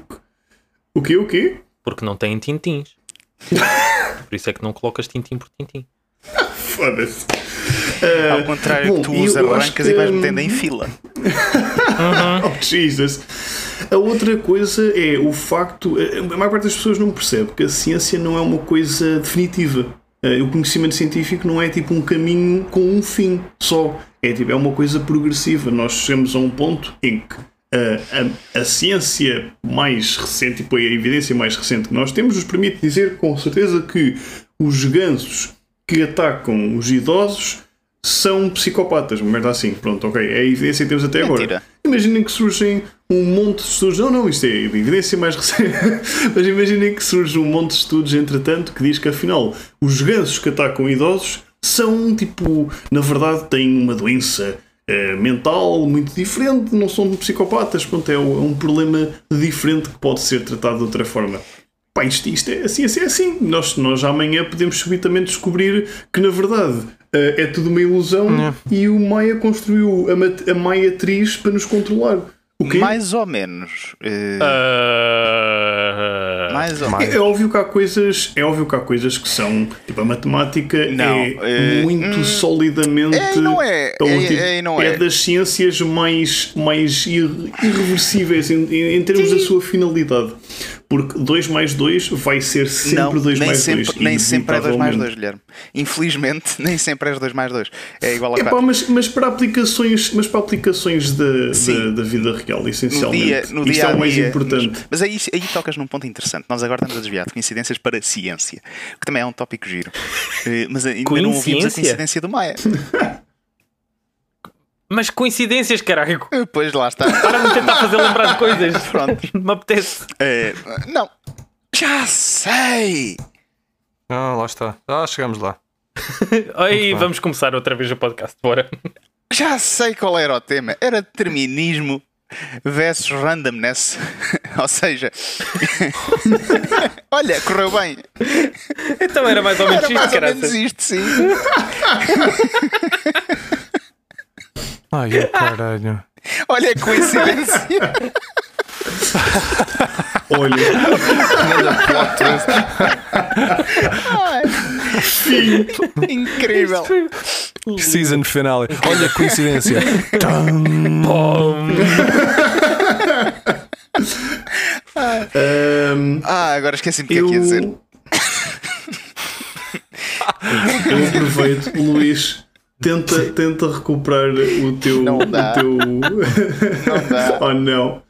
O quê? O quê? Porque não têm tintins. [LAUGHS] Por isso é que não colocas tintim por tintim. [LAUGHS] Foda-se. Ao contrário, bom, tu eu os acho arrancas que, e vais hum, metendo em fila. [LAUGHS] Oh, Jesus. A outra coisa é o facto. A maior parte das pessoas não percebe que a ciência não é uma coisa definitiva. Eh, O conhecimento científico não é tipo um caminho com um fim só. É tipo, é uma coisa progressiva. Nós chegamos a um ponto em que a, a ciência mais recente, tipo, a evidência mais recente que nós temos, nos permite dizer com certeza que os gansos que atacam os idosos são psicopatas, uma merda assim. Pronto, ok. É a evidência que temos até agora. Mentira. Imaginem que surgem um monte de estudos. Não, não, isto é evidência mais recente. [LAUGHS] Mas imaginem que surge um monte de estudos, entretanto, que diz que afinal os gansos que atacam idosos são tipo, na verdade, têm uma doença eh, mental muito diferente, não são psicopatas. Pronto, é um é um problema diferente que pode ser tratado de outra forma. Pá, isto, isto é, a ciência é assim. Nós, nós amanhã podemos subitamente descobrir que, na verdade, eh, é tudo uma ilusão e o Maia construiu a, a Maia atriz para nos controlar. O quê? Mais ou menos. Ah, mais ou mais. menos. É, é óbvio que há coisas, é óbvio que há coisas que são, tipo a matemática Não, é eh, muito hum, solidamente é e não é, é- tipo, é e não é. das ciências mais mais ir- irreversíveis em, em- em termos da sua finalidade. Porque 2 mais 2 vai ser sempre 2 nem mais sempre, 2. nem sempre é 2 mais 2, Guilherme. Infelizmente, [LAUGHS] nem sempre és 2 mais 2. É igual a Epá, 4. mas, mas para aplicações, mas para aplicações da, da, da vida real, No essencialmente. dia, no Isto dia é o mais dia, importante. Mas, mas aí, aí tocas num ponto interessante. Nós agora estamos a desviar de coincidências para ciência, que também é um tópico giro. Eh, Mas ainda não ouvimos a Coincidência? coincidência do Maia. [LAUGHS] Mas coincidências, caralho. [LAUGHS] Pois lá está. Para me tentar fazer lembrar de coisas. [LAUGHS] Pronto. [LAUGHS] Me apetece. Eh, não. Já sei! Ah, lá está. Ah, chegamos lá. Aí vamos começar outra vez o podcast. Bora. Já sei qual era o tema. Era determinismo versus randomness. Ou seja, olha, correu bem. Então era mais ou menos Era isto, mais ou menos isto, sim. Ai, caralho. [LAUGHS] Olha a coincidência. [LAUGHS] Olha, Incrível. Season finale. Olha a coincidência. [LAUGHS] ahm, Ah, agora esqueci-me o que é eu, que ia dizer. eu aproveito, Luís. Tenta, tenta recuperar o teu. Não dá. O teu... dá. [LAUGHS] oh não.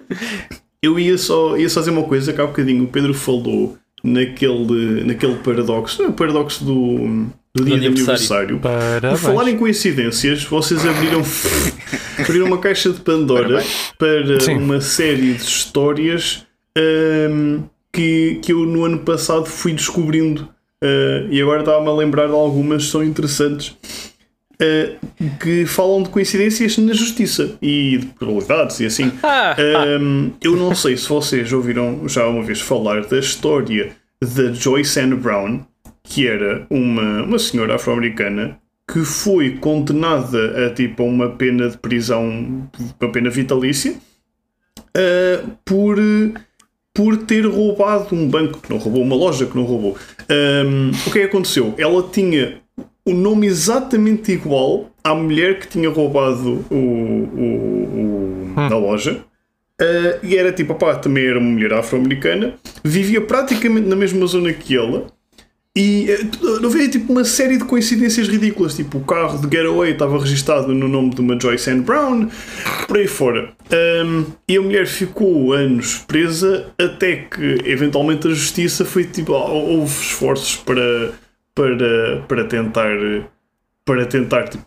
Eu ia só, ia só dizer uma coisa que há bocadinho o Pedro falou naquele, naquele paradoxo, o paradoxo do, do dia de aniversário. aniversário. Por Parabéns. falar em coincidências, vocês abriram, [LAUGHS] abriram uma caixa de Pandora para Sim. uma série de histórias ahm, que, que eu no ano passado fui descobrindo. Ah, e agora estava-me a lembrar de algumas que são interessantes. Uh, que falam de coincidências na justiça e de probabilidades e assim. Ah, [LAUGHS] Um, eu não sei se vocês ouviram já uma vez falar da história da Joyce Ann Brown, que era uma, uma senhora afro-americana que foi condenada a tipo uma pena de prisão, uma pena vitalícia, uh, por, por ter roubado um banco que não roubou, uma loja que não roubou. Um, o que é que aconteceu? Ela tinha o nome exatamente igual à mulher que tinha roubado o, o, o- a loja. Uh, e era tipo, opá, também era uma mulher afro-americana, vivia praticamente na mesma zona que ela. E uh, não havia tipo uma série de coincidências ridículas, tipo o carro de Getaway estava registado no nome de uma Joyce Ann Brown, por aí fora. Um, e a mulher ficou anos presa até que eventualmente a justiça foi tipo, ah, houve esforços para, para, para tentar para tentar tipo,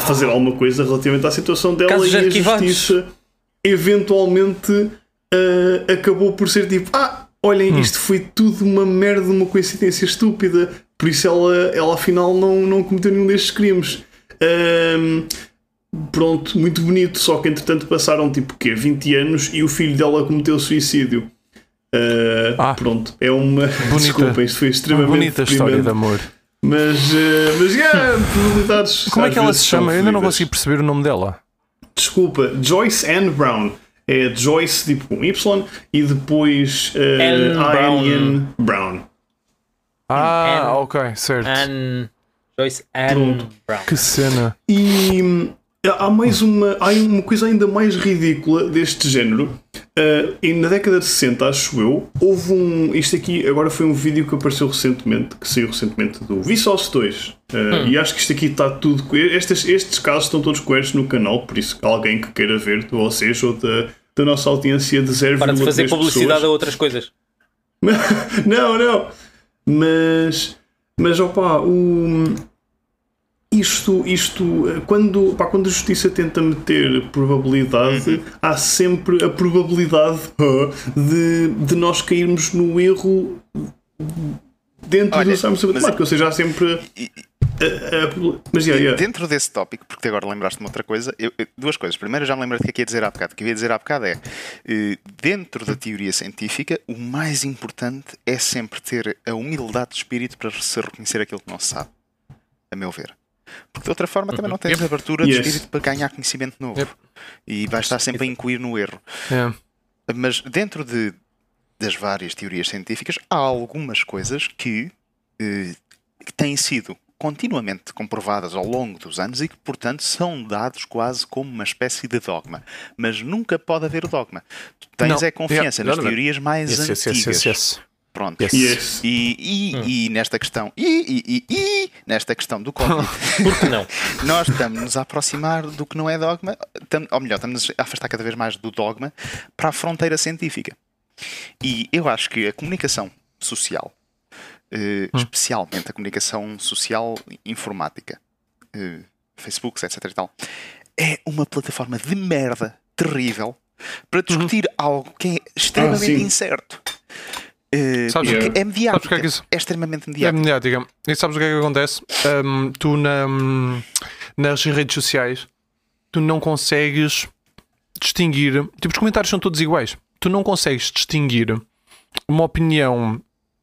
fazer alguma coisa relativamente à situação dela Casos e a justiça eventualmente ah, acabou por ser tipo ah, olhem, isto foi tudo uma merda, uma coincidência estúpida por isso ela, ela afinal não, não cometeu nenhum destes crimes. Pronto, muito bonito só que entretanto passaram tipo quê, 20 anos e o filho dela cometeu suicídio Ah, Ah. pronto, é uma [LAUGHS] desculpa, isto foi Uma extremamente bonita história deprimente. de amor. Mas, eh, mas yeah, probabilidades. Como é que ela se chama? Eu ainda não consegui perceber o nome dela. Desculpa, Joyce Ann Brown. É Joyce tipo com Y e depois eh, Ann Brown. Ian Brown. Ah, Anne- ok, certo. Anne. Joyce Pronto. Brown. Que cena. E hum, há mais uma, há uma coisa ainda mais ridícula deste género. Uh, e na década de 60, acho eu, houve um. Isto aqui agora foi um vídeo que apareceu recentemente, que saiu recentemente do Vsauce 2. Uh, E acho que isto aqui está tudo. Estes, estes casos estão todos coerentes no canal, por isso alguém que queira ver, de vocês ou da, da nossa audiência de 0,3 Para de fazer pessoas, publicidade a outras coisas. [LAUGHS] não, não. Mas, mas opá, o, isto, isto eh, quando, pá, quando a justiça tenta meter probabilidade, Uhum. há sempre a probabilidade [LAUGHS] de, de nós cairmos no erro dentro Olha, do exame matemática, ou seja, há sempre. A- a proba- mas, yeah, yeah. Dentro desse tópico, porque agora lembraste-me outra coisa, eu- duas coisas. Primeiro, já me lembrei do que é que ia dizer há bocado. O que eu ia dizer há bocado é: eh, dentro da teoria científica, o mais importante é sempre ter a humildade de espírito para se reconhecer aquilo que não se sabe, a meu ver. Porque de outra forma também não tens abertura de Yes. espírito para ganhar conhecimento novo. Yep. E vais estar sempre a incuir no erro. É. Mas dentro de, das várias teorias científicas, há algumas coisas que, eh, que têm sido continuamente comprovadas ao longo dos anos e que, portanto, são dados quase como uma espécie de dogma. Mas nunca pode haver o dogma. Tu tens Não. é confiança Yeah. nas teorias mais yes, antigas. yes, yes. Pronto. Yes. Yes. E, e, e nesta questão, e, e, e, e nesta questão do Covid, [LAUGHS] Por que não? [LAUGHS] nós estamos-nos a aproximar do que não é dogma, tam- ou melhor, estamos a afastar cada vez mais do dogma para a fronteira científica. E eu acho que a comunicação social, eh, especialmente a comunicação social informática, eh, Facebook, etc. e tal, é uma plataforma de merda terrível para discutir algo que é extremamente sim. incerto. Eh, Sabes porque o quê? é mediática. Sabes é que isso- É extremamente É mediática. mediática. E sabes o que é que acontece? Hum, tu na, nas redes sociais tu não consegues distinguir. Tipo, os comentários são todos iguais. Tu não consegues distinguir uma opinião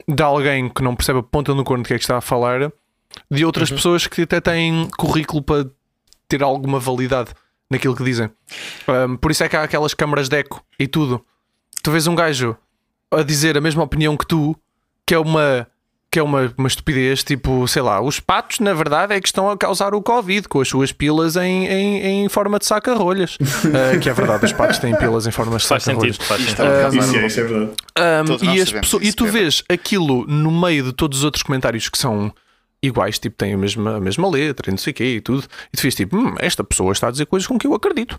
de alguém que não percebe a ponta no corno do que é que está a falar de outras pessoas que até têm currículo para ter alguma validade naquilo que dizem. Hum, por isso é que há aquelas câmaras de eco e tudo. Tu vês um gajo a dizer a mesma opinião que tu, que é uma que é uma, uma estupidez, tipo, sei lá, os patos na verdade é que estão a causar o Covid com as suas pilas em, em, em forma de saca-rolhas. [LAUGHS] Ah, que é verdade, os patos têm pilas em forma de Faz saca-rolhas. sentido. Faz sentido. é um Isso, é, isso é verdade. Um, e, sabemos pessoas- e isso, tu vês aquilo no meio de todos os outros comentários que são iguais, tipo, têm a mesma, a mesma letra e não sei o quê e tudo, e tu fiz tipo, hum, esta pessoa está a dizer coisas com que eu acredito.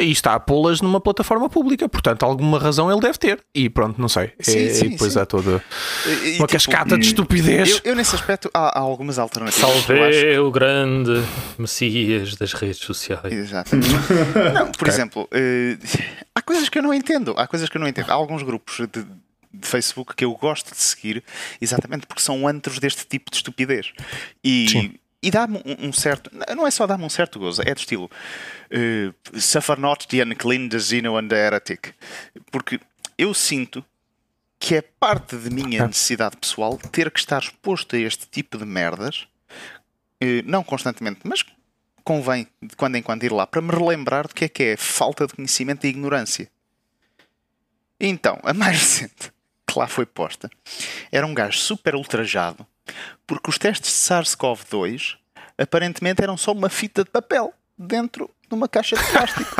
E está a pô-las numa plataforma pública, portanto, alguma razão ele deve ter. E pronto, não sei. Sim, É- sim, e depois sim. há toda E- e, uma tipo, cascata de estupidez. Eu, eu, nesse aspecto, há, há algumas alternativas. Salve o grande Messias das redes sociais. Exatamente. [LAUGHS] Não, por exemplo, eh, há coisas que eu não entendo. Há coisas que eu não entendo. Há alguns grupos de, de Facebook que eu gosto de seguir exatamente porque são antros deste tipo de estupidez. E, e dá-me um, um certo. Não é só dá-me um certo gozo, é do estilo. Uh, Suffer not the unclean, the zeno and the heretic. Porque eu sinto que é parte de minha necessidade pessoal ter que estar exposto a este tipo de merdas, uh, não constantemente, mas convém de quando em quando ir lá para me relembrar do que é que é falta de conhecimento e ignorância. Então, a mais [LAUGHS] recente que lá foi posta era um gajo super ultrajado porque os testes de SARS-CoV-2 aparentemente eram só uma fita de papel dentro de uma caixa de plástico.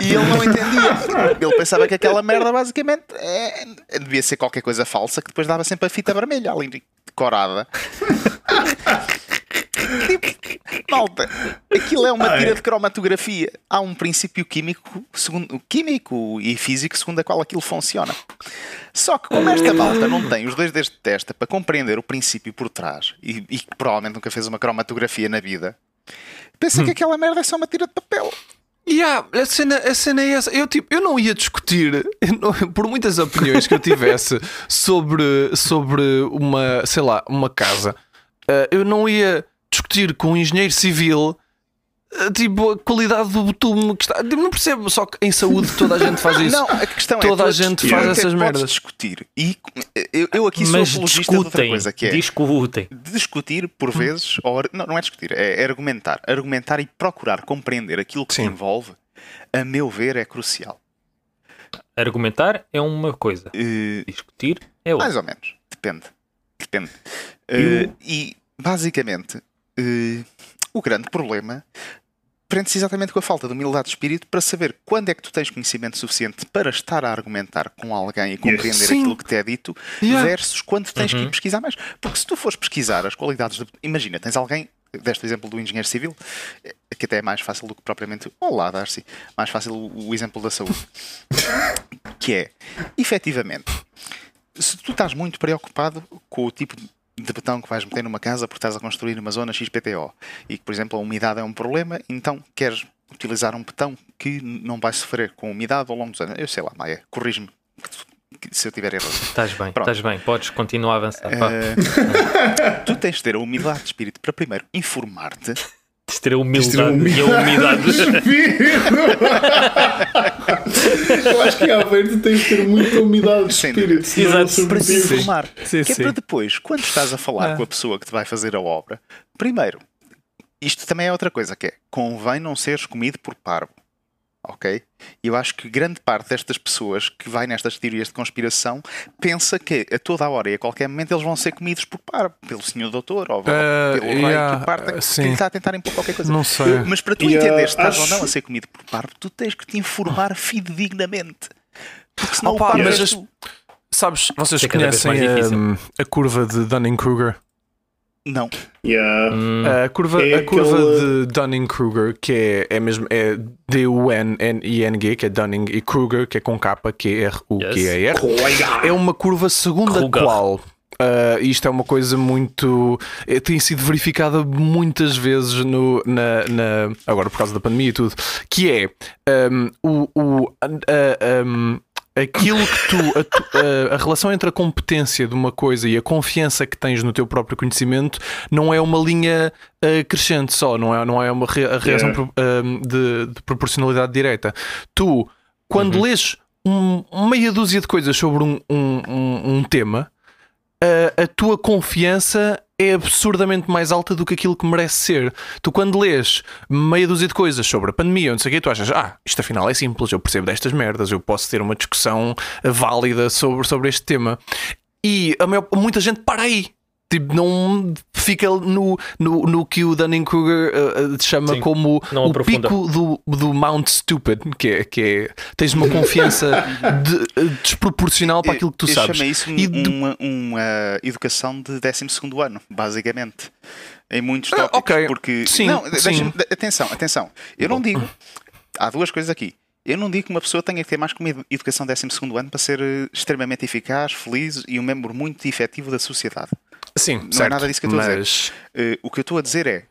e ele não entendia. Ele pensava que aquela merda basicamente é, devia ser qualquer coisa falsa que depois dava sempre a fita vermelha ali decorada. Malta, aquilo é uma tira de cromatografia. Há um princípio químico, segundo, químico e físico segundo a qual aquilo funciona. Só que como esta malta não tem os dois deste testa para compreender o princípio por trás e, e que provavelmente nunca fez uma cromatografia na vida, pensa hum. que aquela merda é só uma tira de papel. Yeah, a, cena, a cena é essa. Eu, tipo, eu não ia discutir, não, por muitas opiniões que eu tivesse [LAUGHS] sobre, sobre uma, sei lá, uma casa, uh, eu não ia discutir com um engenheiro civil eh, tipo a qualidade do betume que está. Tipo, não percebo, só que em saúde toda a gente faz [LAUGHS] isso. Não, a questão é toda é a gente faz essas merdas. discutir. E eu, eu aqui sou Mas apologista de outra coisa que é discutem. discutir por vezes, ou, não, não é discutir, é, é argumentar. Argumentar e procurar compreender aquilo que Sim. envolve, a meu ver, é crucial. Argumentar é uma coisa, uh, discutir é outra. Mais ou menos, depende. Depende. Uh, e basicamente Uh, o grande problema prende-se exatamente com a falta de humildade de espírito para saber quando é que tu tens conhecimento suficiente para estar a argumentar com alguém e compreender yes. aquilo que te é dito yeah. versus quando tens uhum. que ir pesquisar mais. Porque se tu fores pesquisar as qualidades de... Imagina, tens alguém, deste o exemplo do engenheiro civil, eh, que até é mais fácil do que propriamente... Olá, Darcy. Mais fácil o, o exemplo da saúde. [LAUGHS] que é, efetivamente, se tu estás muito preocupado com o tipo de de betão que vais meter numa casa porque estás a construir uma zona XPTO e que, por exemplo, a umidade é um problema, então queres utilizar um betão que não vai sofrer com umidade ao longo dos anos. Eu sei lá, Maia, corrige-me se eu tiver errado. Estás bem, Pronto. estás bem, podes continuar a avançar. Uh, [LAUGHS] tu tens de ter a humildade de espírito para primeiro informar-te de ter a humildade, e a umidade. [LAUGHS] Eu acho que a Aveiro tens de ter muita umidade de espírito. Sim, Exato, para te informar. Sim, que é para depois, quando estás a falar ah. com a pessoa que te vai fazer a obra, primeiro, isto também é outra coisa, que é convém não seres comido por parvo ok? E eu acho que grande parte destas pessoas que vai nestas teorias de conspiração pensa que a toda a hora e a qualquer momento eles vão ser comidos por par, pelo senhor doutor ou uh, pelo yeah, rei que parte uh, que está a tentar impor qualquer coisa. Não sei. Mas para tu yeah, entender se estás acho... ou não a ser comido por par, tu tens que te informar fidedignamente. Porque senão Opa, o par mas, Sabes, vocês conhecem a, a curva de Dunning-Kruger? Não. Yeah. Hum. A curva, é a curva aquele... de Dunning-Kruger, que é, é mesmo é D-U-N-N-I-N-G, que é Dunning, e Kruger, que é com K, Q-R-U-G-A-R, yes. é uma curva segundo a qual. Uh, isto é uma coisa muito. É, tem sido verificada muitas vezes no, na, na, agora por causa da pandemia e tudo. Que é um, o, o, uh, um, aquilo que tu a, a, a, relação entre a competência de uma coisa e a confiança que tens no teu próprio conhecimento não é uma linha uh, crescente só, não é, não é uma re, reação yeah. uh, de, de, proporcionalidade direta. Tu, quando uhum. lês um, meia dúzia de coisas sobre um, um, um, um tema, uh, a tua confiança é absurdamente mais alta do que aquilo que merece ser. Tu, quando lês meia dúzia de coisas sobre a pandemia, não sei o quê, tu achas, ah, isto afinal é simples, eu percebo destas merdas, eu posso ter uma discussão válida sobre, sobre este tema. E a maior, muita gente para aí. Tipo, não fica no, no, no que o Dunning-Kruger uh, chama Sim, como o aprofunda. pico do, do Mount Stupid, que é, que é tens uma confiança [LAUGHS] de, desproporcional para aquilo que tu eu, sabes. Eu chamo isso e uma, uma educação de 12 ano, basicamente. Em muitos ah, tópicos, uh, okay. porque... Sim, não, sim. atenção, atenção. Eu não digo... Há duas coisas aqui. Eu não digo que uma pessoa tenha que ter mais que uma educação 12 ano para ser extremamente eficaz, feliz e um membro muito efetivo da sociedade. Sim, não é certo, é nada disso que eu estou mas... a dizer. Uh, o que eu estou a dizer é,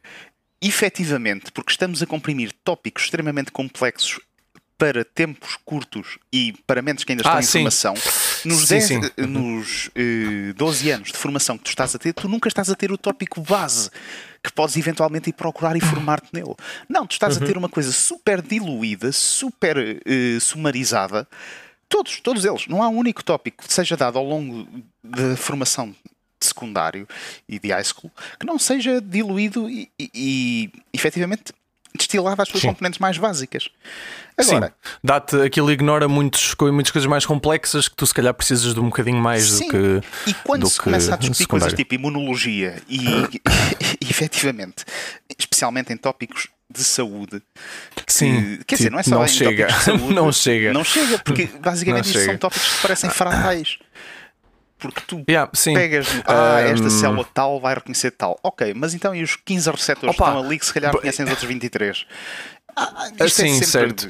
efetivamente, porque estamos a comprimir tópicos extremamente complexos para tempos curtos e para mentes que ainda estão ah, em formação, nos, Sim, 10, sim. eh, nos eh, 12 anos de formação que tu estás a ter, tu nunca estás a ter o tópico base que podes eventualmente ir procurar e formar-te nele. Não, tu estás a ter uma coisa super diluída, super eh, sumarizada. Todos, todos eles. Não há um único tópico que seja dado ao longo da formação de secundário e de high school que não seja diluído e, e, e efetivamente destilado às suas Sim. componentes mais básicas. Agora, dá-te aquilo ignora muitos, muitas coisas mais complexas que tu se calhar precisas de um bocadinho mais Sim. do que. E quando do se começa a discutir coisas secundário. tipo imunologia e, [COUGHS] e, efetivamente, especialmente em tópicos de saúde, Sim, que- quer dizer, tipo, não é só não em chega. tópicos de [LAUGHS] saúde, não chega. não chega, porque basicamente Não isto são tópicos que parecem fratais. Porque tu Yeah, sim. pegas, ah, esta Um, célula tal vai reconhecer tal. Ok, mas então e os 15 receptores que Opa, estão ali que se calhar reconhecem os outros 23? Ah, ah, é Sim, sempre- certo.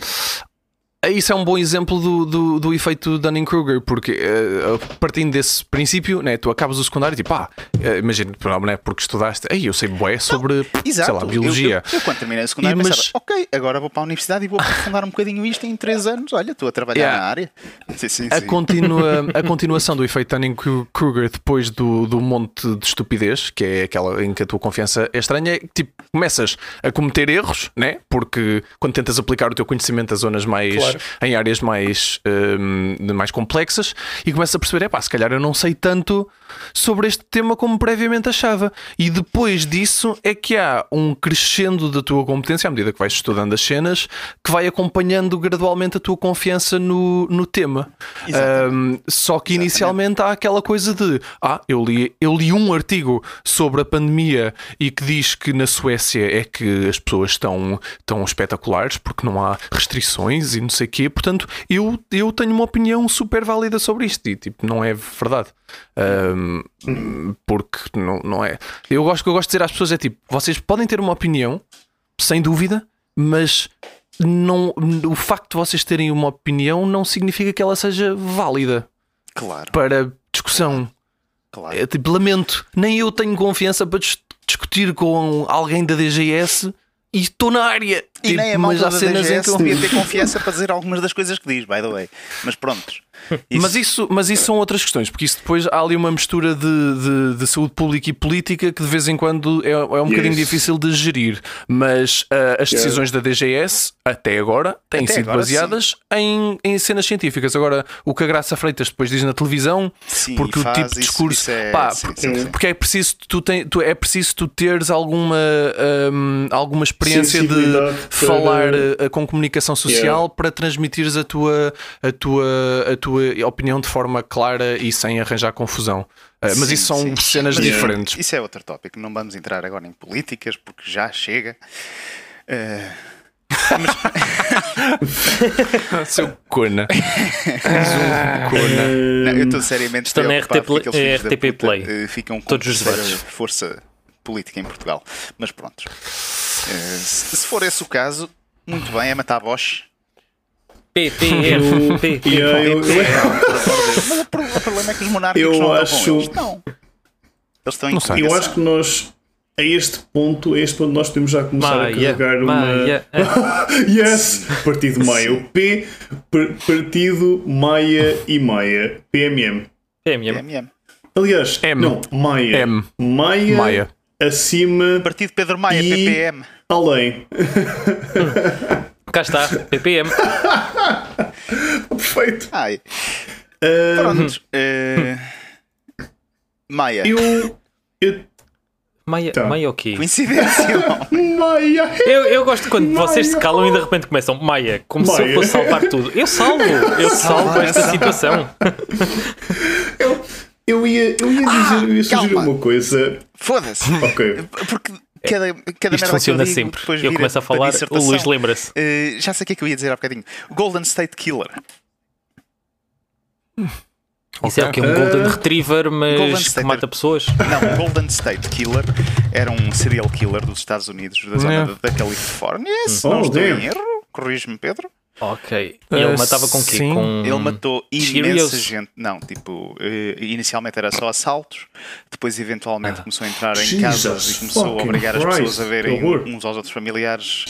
Isso é um bom exemplo do, do, do efeito Dunning-Kruger, porque eh, partindo desse princípio, né, tu acabas o secundário e tipo, ah, eh, imagina, não é porque estudaste, aí eu sei bué sobre, Exato. sei lá, biologia. Eu, eu, eu quando terminei a secundária E, mas- pensava, ok, agora vou para a universidade e vou aprofundar um bocadinho isto em 3 anos. Olha, estou a trabalhar Yeah. na área. Sim, sim, A, sim. continua, [LAUGHS] a continuação do efeito Dunning-Kruger depois do, do monte de estupidez, que é aquela em que a tua confiança é estranha, é que tipo, começas a cometer erros, né? Porque quando tentas aplicar o teu conhecimento a zonas mais Claro. Em áreas mais, hum, mais complexas e começas a perceber, é pá, se calhar eu não sei tanto sobre este tema como previamente achava. E depois disso é que há um crescendo da tua competência à medida que vais estudando as cenas que vai acompanhando gradualmente a tua confiança no, no tema. Exatamente. Hum, só que inicialmente há aquela coisa de ah, eu li, eu li um artigo sobre a pandemia e que diz que na Suécia é que as pessoas estão, estão espetaculares porque não há restrições e não sei o quê. Portanto, eu, eu tenho uma opinião super válida sobre isto e tipo, não é verdade. Hum, porque não, não é. Eu gosto que eu gosto de dizer às pessoas é tipo, vocês podem ter uma opinião, sem dúvida, mas não, o facto de vocês terem uma opinião não significa que ela seja válida Claro, para discussão. claro. É tipo, lamento, nem eu tenho confiança para dis- discutir com alguém da DGS e estou na área. E Tipo, nem a mas malta há da cenas em DGS que eu- devia ter confiança para dizer algumas das coisas que diz, by the way. Mas prontos. [LAUGHS] Mas, isso, mas isso são outras questões, porque isso depois há ali uma mistura de, de, de saúde pública e política que de vez em quando é, é um bocadinho difícil de gerir. Mas ah, as decisões da DGS, até agora, têm Até sido agora, baseadas em, em cenas científicas. Agora, o que a Graça Freitas depois diz na televisão, Sim, porque o tipo de isso- discurso. isso é- pá, sim, porque, sim, porque é preciso tu, tem, tu é preciso tu teres alguma, hum, alguma experiência de para- falar eh, com comunicação social para transmitires a tua, a, tua, a tua opinião de forma clara e sem arranjar confusão. Eh, mas Sim, isso são sim. cenas Mas diferentes. Isso é outro tópico. Não vamos entrar agora em políticas porque já chega. Eh, [LAUGHS] Seu cona. Cona. não, eu estou seriamente Estou na RT é RTP Play. ficam com Todos os força política em Portugal. Mas pronto. Eh, se for esse o caso, muito bem, é matar Bosch. E aí, [LAUGHS] eu- Mas o pro- o problema é que os monárquicos Eu não acho- eles. Não. Eles estão em. Eu acho que nós, a este ponto, a este ponto, nós podemos já começar a carregar uma. Maia. [LAUGHS] yes! Partido Maia. O P, par- Partido Maia e Maia. PMM. PMM. PMM. Aliás, M. não, Maia. M. Maia, Maia. Acima, Partido Pedro Maia, E- PPM. além. Cá está, PPM. [LAUGHS] Perfeito. Ai, Ah, pronto. Eh, Maia. eu. eu Maia, Tá. Maia o quê? Coincidência. [LAUGHS] Maia! Eu, eu gosto quando Maia. vocês se calam e de repente começam Maia, como se eu Maia. fosse salvar tudo. Eu salvo, eu salvo esta situação. Eu ia, eu ia dizer, eu ia sugerir calma. uma coisa. Foda-se. Ok. Porque cada, cada Isto merda que eu funciona digo, sempre. depois Eu começo a falar, o. Luís lembra-se. Eh, já sei o que é que eu ia dizer há bocadinho. Golden State Killer. Isso é o que? Um. Golden Retriever, mas Golden que State. mata pessoas? Não, Golden State Killer era um serial killer dos Estados Unidos, da zona É. da, da Califórnia. Se Oh, não estou em erro, corrige-me, Pedro. Ok. E ele Ah, matava com o quê? sim. Com Ele matou imensa Cheerios? gente. Não, tipo, eh, inicialmente era só assaltos, depois eventualmente Ah. começou a entrar em Jesus casas e começou a obrigar as Christ, pessoas a verem uns aos outros familiares.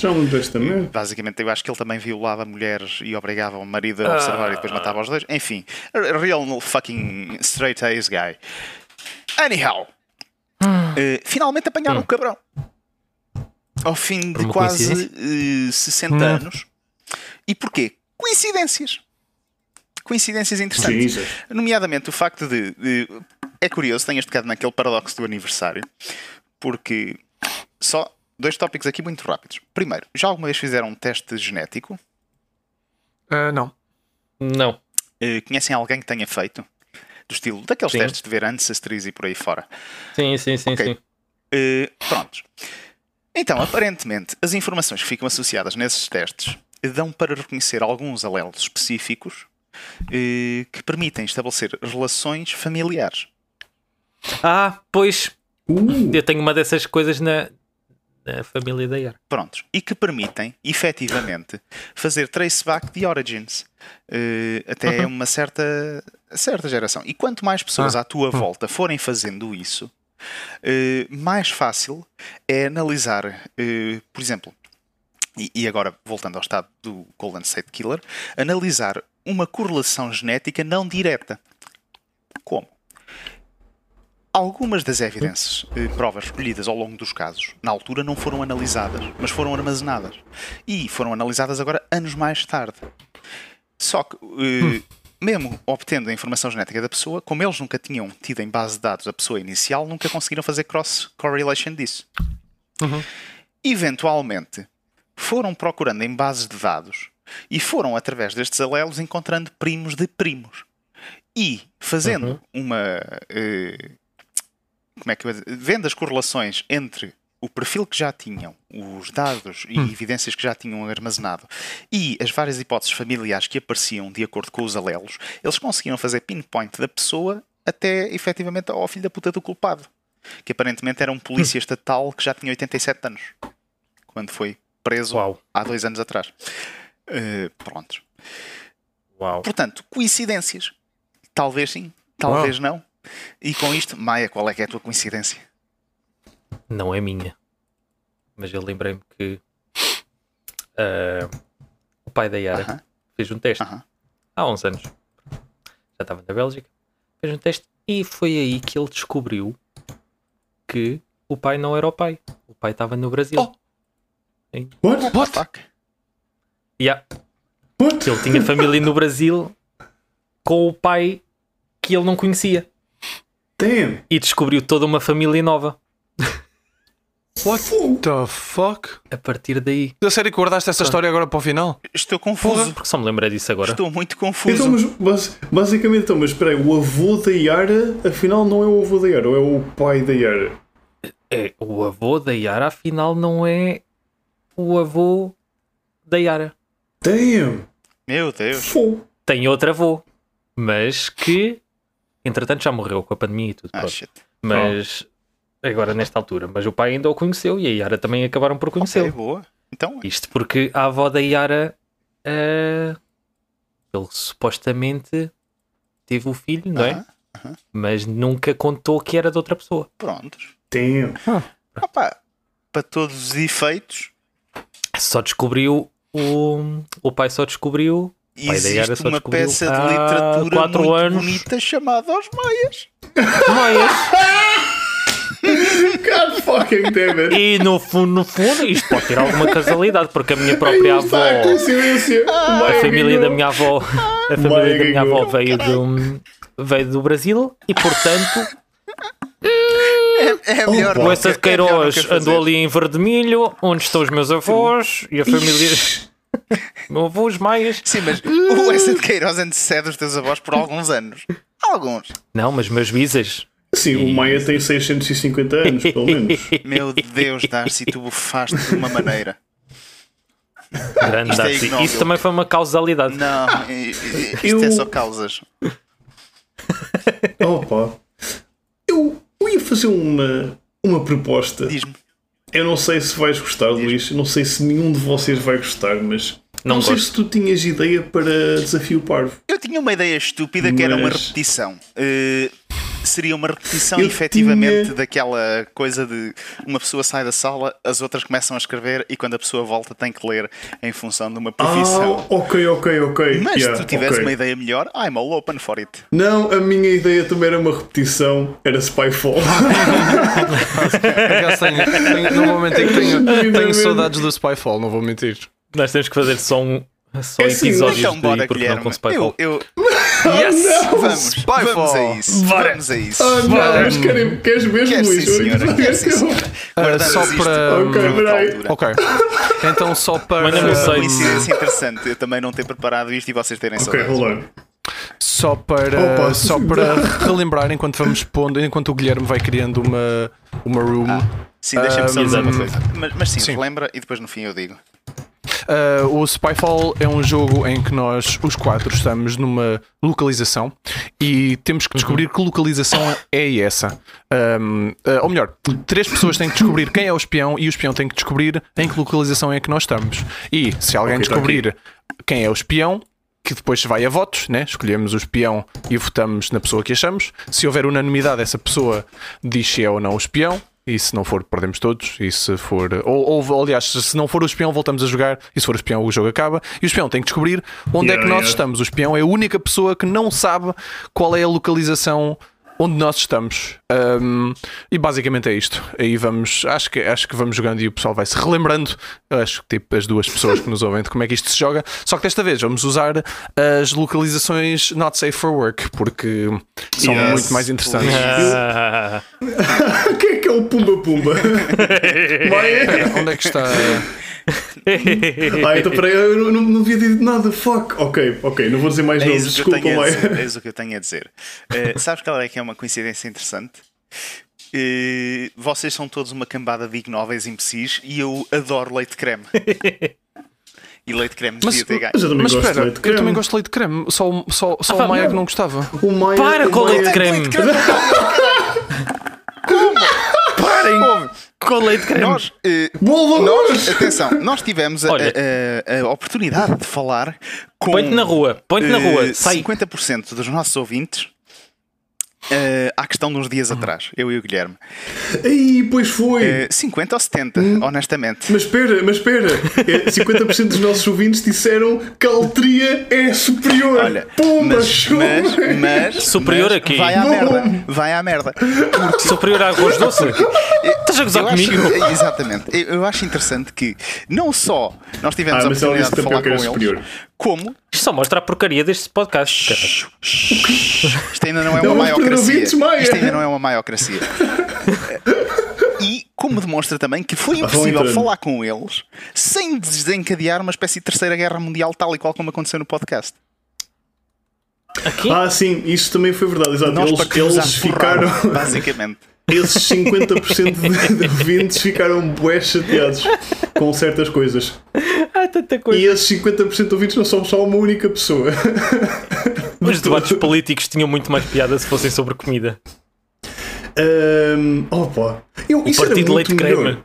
Também. Basicamente, eu acho que ele também violava mulheres e obrigava o marido Ah. a observar e depois matava os dois. Enfim, real fucking straight A's guy. Anyhow, eh, finalmente apanharam Hum. o cabrão. Ao fim de quase eh, 60 Hum. anos. E porquê? Coincidências. Coincidências interessantes. Jesus. Nomeadamente o facto de, de- É curioso, tenhas tocado naquele paradoxo do aniversário, porque só dois tópicos aqui muito rápidos. Primeiro, já alguma vez fizeram um teste genético? Ah, não. Não. Eh, conhecem alguém que tenha feito? Do estilo daqueles Sim. testes de ver ancestries e por aí fora. Sim, sim, sim, Ok. sim. Eh, prontos. Então, aparentemente, as informações que ficam associadas nesses testes dão para reconhecer alguns alelos específicos eh, que permitem estabelecer relações familiares. Ah, pois. Uh, Eu tenho uma dessas coisas na, na família da Yara. Prontos. E que permitem, efetivamente, fazer traceback de origins eh, até uma certa, certa geração. E quanto mais pessoas à tua volta forem fazendo isso, eh, mais fácil é analisar, eh, por exemplo, e, e agora voltando ao estado do Golden State Killer, analisar uma correlação genética não direta. Como? Algumas das evidências, eh, provas recolhidas ao longo dos casos, na altura não foram analisadas, mas foram armazenadas. E foram analisadas agora anos mais tarde. Só que, eh, mesmo obtendo a informação genética da pessoa, como eles nunca tinham tido em base de dados a pessoa inicial, nunca conseguiram fazer cross-correlation disso. Eventualmente, foram procurando em bases de dados e foram, através destes alelos, encontrando primos de primos. E fazendo uma. eh, como é que eu? Vendo as correlações entre o perfil que já tinham, os dados e evidências que já tinham armazenado e as várias hipóteses familiares que apareciam de acordo com os alelos, eles conseguiram fazer pinpoint da pessoa até efetivamente ao filho da puta do culpado, que aparentemente era um polícia estatal que já tinha 87 anos quando foi preso Uau. há dois anos atrás. Uh, prontos. Uau. Portanto, coincidências. Talvez sim, talvez não. E com isto, Maia, qual é que é a tua coincidência? Não é minha. Mas eu lembrei-me que ah, o pai da Yara Aham. fez um teste Aham. há uns anos. Já estava na Bélgica. Fez um teste e foi aí que ele descobriu que o pai não era o pai. O pai estava no Brasil. Oh. What? What? Fuck. Yeah. What? Que ele tinha família no Brasil com o pai que ele não conhecia. Damn. E descobriu toda uma família nova. What the fuck? A partir daí. Da série que guardaste essa história agora para o final? Estou confuso. Porque só me lembrei disso agora. Estou muito confuso. Então, mas, bas- basicamente, então, mas espera aí, o avô da Yara, afinal, não é o avô da Yara, ou é o pai da Yara? É, o avô da Yara, afinal, não é o avô da Yara. Damn. Meu Deus. Fogo. Tem outro avô, mas que, entretanto, já morreu com a pandemia e tudo. Ah, pronto. shit. Mas agora, nesta altura, mas o pai ainda o conheceu e a Yara também acabaram por conhecê-lo. boa. Então, Isto porque a avó da Yara, eh, ele supostamente teve o filho, não é? Aham, Mas nunca contou que era de outra pessoa. prontos. Damn. Opa, para todos os efeitos, Só descobriu o, o pai só descobriu pai existe só uma descobriu peça de literatura quatro muito anos. bonita chamada Os Maias. Maias. [LAUGHS] God fucking damn it. E no fundo, no fundo, isto pode ter alguma casualidade, porque a minha própria Aí avó, está a. O a família da minha avó, a família da minha avó veio do, veio do Brasil e portanto É a melhor. O Essa de é melhor Queiroz fazer. andou ali em Verdemilho, onde estão os meus avós e a família. [LAUGHS] meu avô, os maias. Sim, mas o Essa de Queiroz antecede os teus avós por alguns anos. Alguns. Não, mas meus bisas. Sim, o Maia tem 650 anos, pelo menos. [LAUGHS] Meu Deus, Darcy, tu bufaste de uma maneira. Grande Isto é Darcy. ignóbil. Isso também foi uma causalidade. Não, isto Eu- é só causas. Opa. Eu, ia fazer uma, uma proposta. Diz-me. Eu não sei se vais gostar, Luís. Não sei se nenhum de vocês vai gostar, mas Não, Não sei se tu tinhas ideia para desafio parvo. Eu tinha uma ideia estúpida que era uma Mas- repetição. Eh, seria uma repetição Eu efetivamente tinha- daquela coisa de uma pessoa sai da sala, as outras começam a escrever e quando a pessoa volta tem que ler em função de uma profissão. Ah, ok, ok, ok. Mas Yeah, se tu tivesse ok. uma ideia melhor, I'm all open for it. Não, a minha ideia também era uma repetição, era Spyfall. [LAUGHS] No momento em que tenho, tenho saudades do Spyfall, não vou mentir. Nós temos que fazer só um só É assim, episódios Então de bora, porque não com Spyfall. Eu, eu- [LAUGHS] Yes! vamos, Spyfall. vamos a isso. Bora. Vamos a isso. Ah, não, mas querem, queres mesmo, Quer sim, Luís? senhora. Quer sim, senhora. Ah, Guardamos só para- Ok, peraí. altura. Ok. Então só [LAUGHS] para. Um Uma seis. coincidência interessante eu também não ter preparado isto e vocês terem Ok, saudades. on. Só para, Opa. só para relembrar enquanto vamos pondo, enquanto o Guilherme vai criando uma, uma room. Sim, deixa-me só dizer uma coisa. Mas, mas sim, Sim. lembra e depois no fim eu digo. Uh, o Spyfall é um jogo em que nós, os quatro, estamos numa localização e temos que descobrir que localização é essa. Um, uh, ou melhor, três pessoas têm que descobrir quem é o espião e o espião tem que descobrir em que localização é que nós estamos. E se alguém Ok, tá descobrir quem é o espião, que depois vai a votos, né? escolhemos o espião e votamos na pessoa que achamos. Se houver unanimidade, essa pessoa diz se é ou não o espião. E se não for, perdemos todos. E se for. Ou, ou aliás, se não for o espião, voltamos a jogar. E se for o espião, o jogo acaba. E o espião tem que descobrir onde é Yeah, que nós yeah. estamos. O espião é a única pessoa que não sabe qual é a localização onde nós estamos. Um, e basicamente é isto. Aí vamos. Acho que, acho que vamos jogando e o pessoal vai se relembrando. Acho que tipo as duas pessoas que nos ouvem de como é que isto se joga. Só que desta vez vamos usar as localizações not safe for work. Porque são Yes. muito mais interessantes. [LAUGHS] Ah, Quem é que é o Pumba Pumba? [LAUGHS] Onde é que está? Ah, então peraí, eu não, não, não havia dito nada. Fuck. Ok, ok, não vou dizer mais É nomes, eu desculpa, tenho a Maia. dizer, é isso que eu tenho a dizer. Eh, sabes qual é que é uma coincidência interessante? Eh, vocês são todos uma cambada de ignóveis imbecis e eu adoro leite creme. E leite creme Mas- devia ter ganho. Mas eu também Mas gosto espera, de leite eu creme. também gosto de leite creme. Só, o- só, só Ah, o Maia não. que não gostava. O Maia, Para o com o leite creme. Leite creme. [LAUGHS] Com leite creme. Nós, eh, nós, atenção, nós tivemos a, Olha. a- a- a oportunidade de falar com Põe-te na rua, põe-te na rua, eh, sai. 50% dos nossos ouvintes eh, à questão de uns dias atrás, eu e o Guilherme. Aí, pois foi. Eh, 50 ou 70, Hum. honestamente. Mas espera, mas espera. É, 50% dos nossos ouvintes disseram que a Altria é superior. Olha, Pumba, mas, mas, mas, [LAUGHS] Superior mas a quê? Vai à Bom. merda, vai à merda. [LAUGHS] Superior a arroz doce? Estás a gozar Eu acho- comigo? exatamente. Eu, eu acho interessante que não só nós tivemos Ah, a oportunidade de falar com que eles, superior. Como Isto só mostra a porcaria deste podcast. cara. isto ainda não é uma maiocracia. Isto ainda não é uma maiocracia. E como demonstra também que foi impossível falar com eles sem desencadear uma espécie de terceira guerra mundial, tal e qual como aconteceu no podcast. Aqui? Ah, sim, isso também foi verdade. Exato. Nós Eles, eles à porrada, ficaram. basicamente. [LAUGHS] Esses 50% de de [LAUGHS] ouvintes ficaram bué chateados com certas coisas. Tanta E coisa. esses 50% de ouvintes não são só uma única pessoa. [LAUGHS] Os debates políticos tinham muito mais piada se fossem sobre comida. Ahm, opa. Eu, O partido de leite melhor. creme.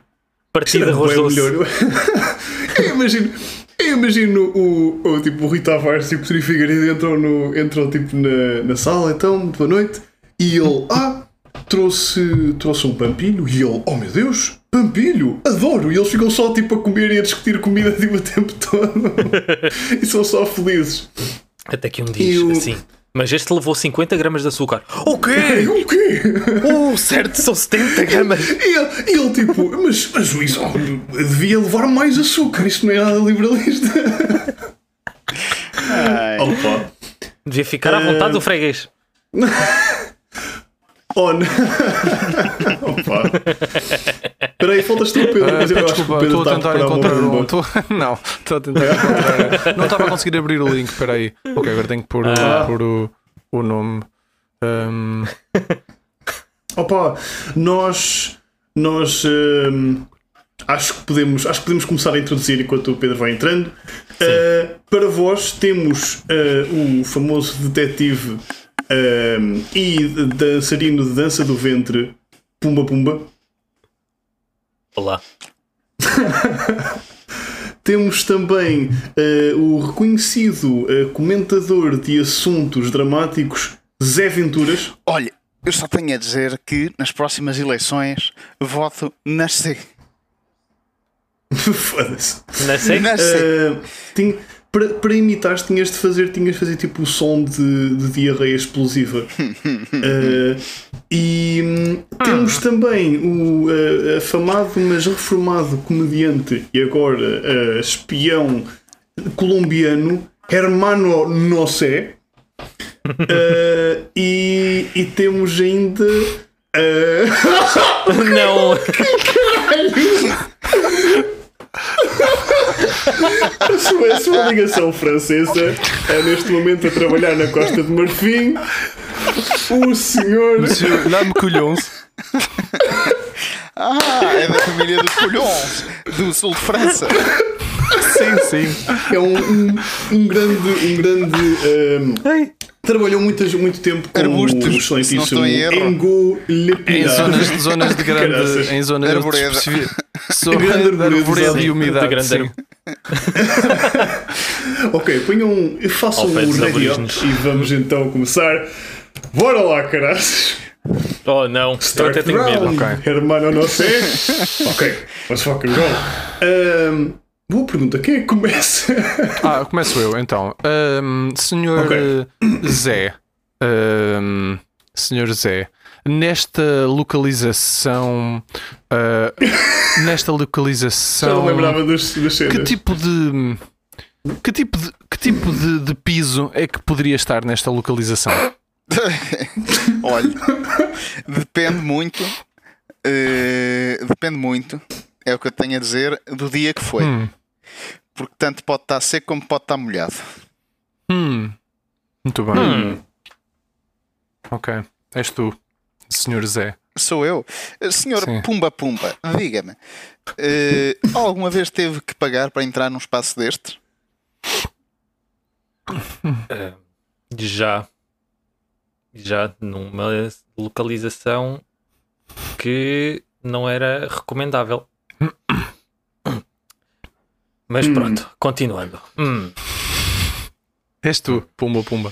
Partido de arroz doce. melhor. [LAUGHS] eu imagino. Eu imagino o, o, tipo, o Rui Tavares e o Figueiredo entram, no, entram tipo, na, na sala, então, boa noite, e ele, ah, trouxe, trouxe um pampilho, e ele, oh meu Deus, pampilho, adoro, e eles ficam só tipo a comer e a discutir comida tipo, o tempo todo, [LAUGHS] e são só felizes. Até que um diz Eu- assim. Mas este levou 50 gramas de açúcar. O quê? [LAUGHS] O quê? [LAUGHS] Oh, certo, são 70 gramas. E ele, e ele tipo, mas, mas Luís, oh, devia levar mais açúcar, isto não é nada liberalista. Ai. Opa. Devia ficar à vontade do freguês. Oh, não. Opa. Espera aí, faltas tu, Pedro. Ah, mas eu pá, acho que o desculpa, Pedro estou a está tentar encontrar um. Estou... [LAUGHS] Não, estou a tentar encontrar. Não estava a conseguir abrir o link, espera aí. Ok, agora tenho que pôr, o- Ah. pôr o, o nome. Ahm, [LAUGHS] Opa, nós. Nós. hum, acho, que podemos, acho que podemos começar a introduzir enquanto o Pedro vai entrando. Ah, para vós, temos ah, o famoso detetive hum, e dançarino de dança do ventre Pumba Pumba. Olá. [LAUGHS] temos também eh, o reconhecido eh, comentador de assuntos dramáticos Zé Venturas. Olha, eu só tenho a dizer que nas próximas eleições voto na C. [LAUGHS] Foda-se. Não sei. Na C. Uh, tinha- para, para imitar tinhas de fazer, tinhas de fazer tipo o som de, de diarreia explosiva. Uh, [LAUGHS] e hum, temos também o uh, afamado mas reformado comediante e agora uh, espião colombiano Hermano Noce. Uh, e, e temos ainda. uh, [LAUGHS] Não. [LAUGHS] A sua, a sua ligação francesa é neste momento a trabalhar na Costa de Marfim. O senhor. Monsieur, Dá-me colhões. Ah, é da família dos colhões do sul de França. Sim, sim. É um, um, um grande. Um grande um, trabalhou muitas, muito tempo com Arbustos, o se não excelentíssimo estou em erro. Engo Em zonas, [LAUGHS] zonas de grande. Em zonas especifi- [LAUGHS] so- Grande sim. e umidade. De grande. Ok, ponham. Façam o dos radio e vamos então começar. Bora lá, caraças! Oh, não. Eu Start até tenho medo. round, Ok. hermano, não sei. [LAUGHS] ok, let's fucking go. Um, boa pergunta, quem é que começa? [LAUGHS] Ah, começo eu então. Ahm, senhor Ok. eh, Zé. ahm, senhor Zé. Nesta localização. ah, nesta Já localização. não lembrava dos, das cenas. Que tipo de. Que tipo de, que tipo de, de piso é que poderia estar nesta localização? [LAUGHS] Olha, depende muito. eh, depende muito. É o que eu tenho a dizer do dia que foi. Hum, Porque tanto pode estar seco como pode estar molhado. hum. Muito bem. Hum. Ok. És tu, senhor Zé. Sou eu. Eh, Senhor Sim. Pumba Pumba, diga-me. eh, alguma vez teve que pagar para entrar num espaço destes? Ah, já. Já numa localização que não era recomendável. Mas pronto, continuando. Hum. És tu, Pumba Pumba.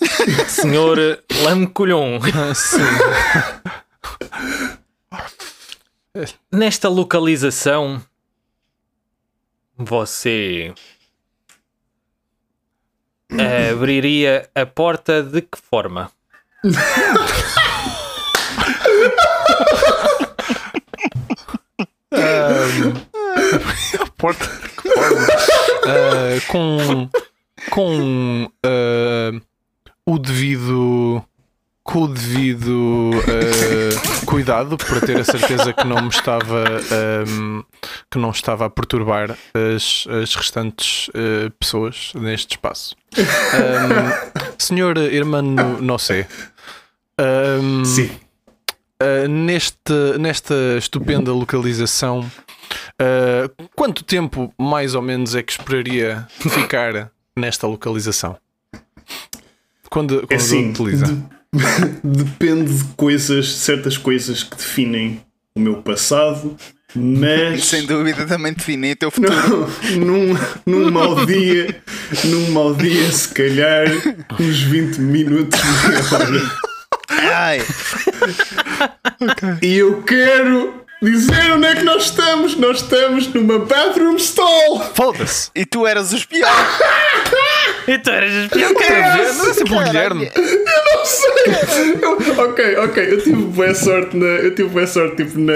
[LAUGHS] Senhor [LAUGHS] sim. nesta localização você [LAUGHS] abriria a porta de que forma? Porta? Ah, [LAUGHS] com com ah, o devido com o devido ah, cuidado para ter a certeza que não me estava ahm, que não estava a perturbar as, as restantes ah, pessoas neste espaço. Ahm, senhor Hermano Nossé, ahm, Sim. Uh, neste, nesta estupenda localização, uh, quanto tempo mais ou menos é que esperaria ficar nesta localização? Quando, quando É assim, utiliza? de- [LAUGHS] depende de coisas, certas coisas que definem o meu passado, mas [LAUGHS] Sem dúvida também defini o teu futuro. não, [LAUGHS] num, num mau dia, num mau dia, se calhar uns 20 minutos, meia hora. Ai, E eu quero dizer onde é que nós estamos. Nós estamos numa bathroom stall. Foda-se! e tu eras o espião. [LAUGHS] E tu eras espião, Não é sempre o Guilherme. Não sei. Eu- ok, ok. Eu tive boa sorte na. Eu tive boa sorte tipo na,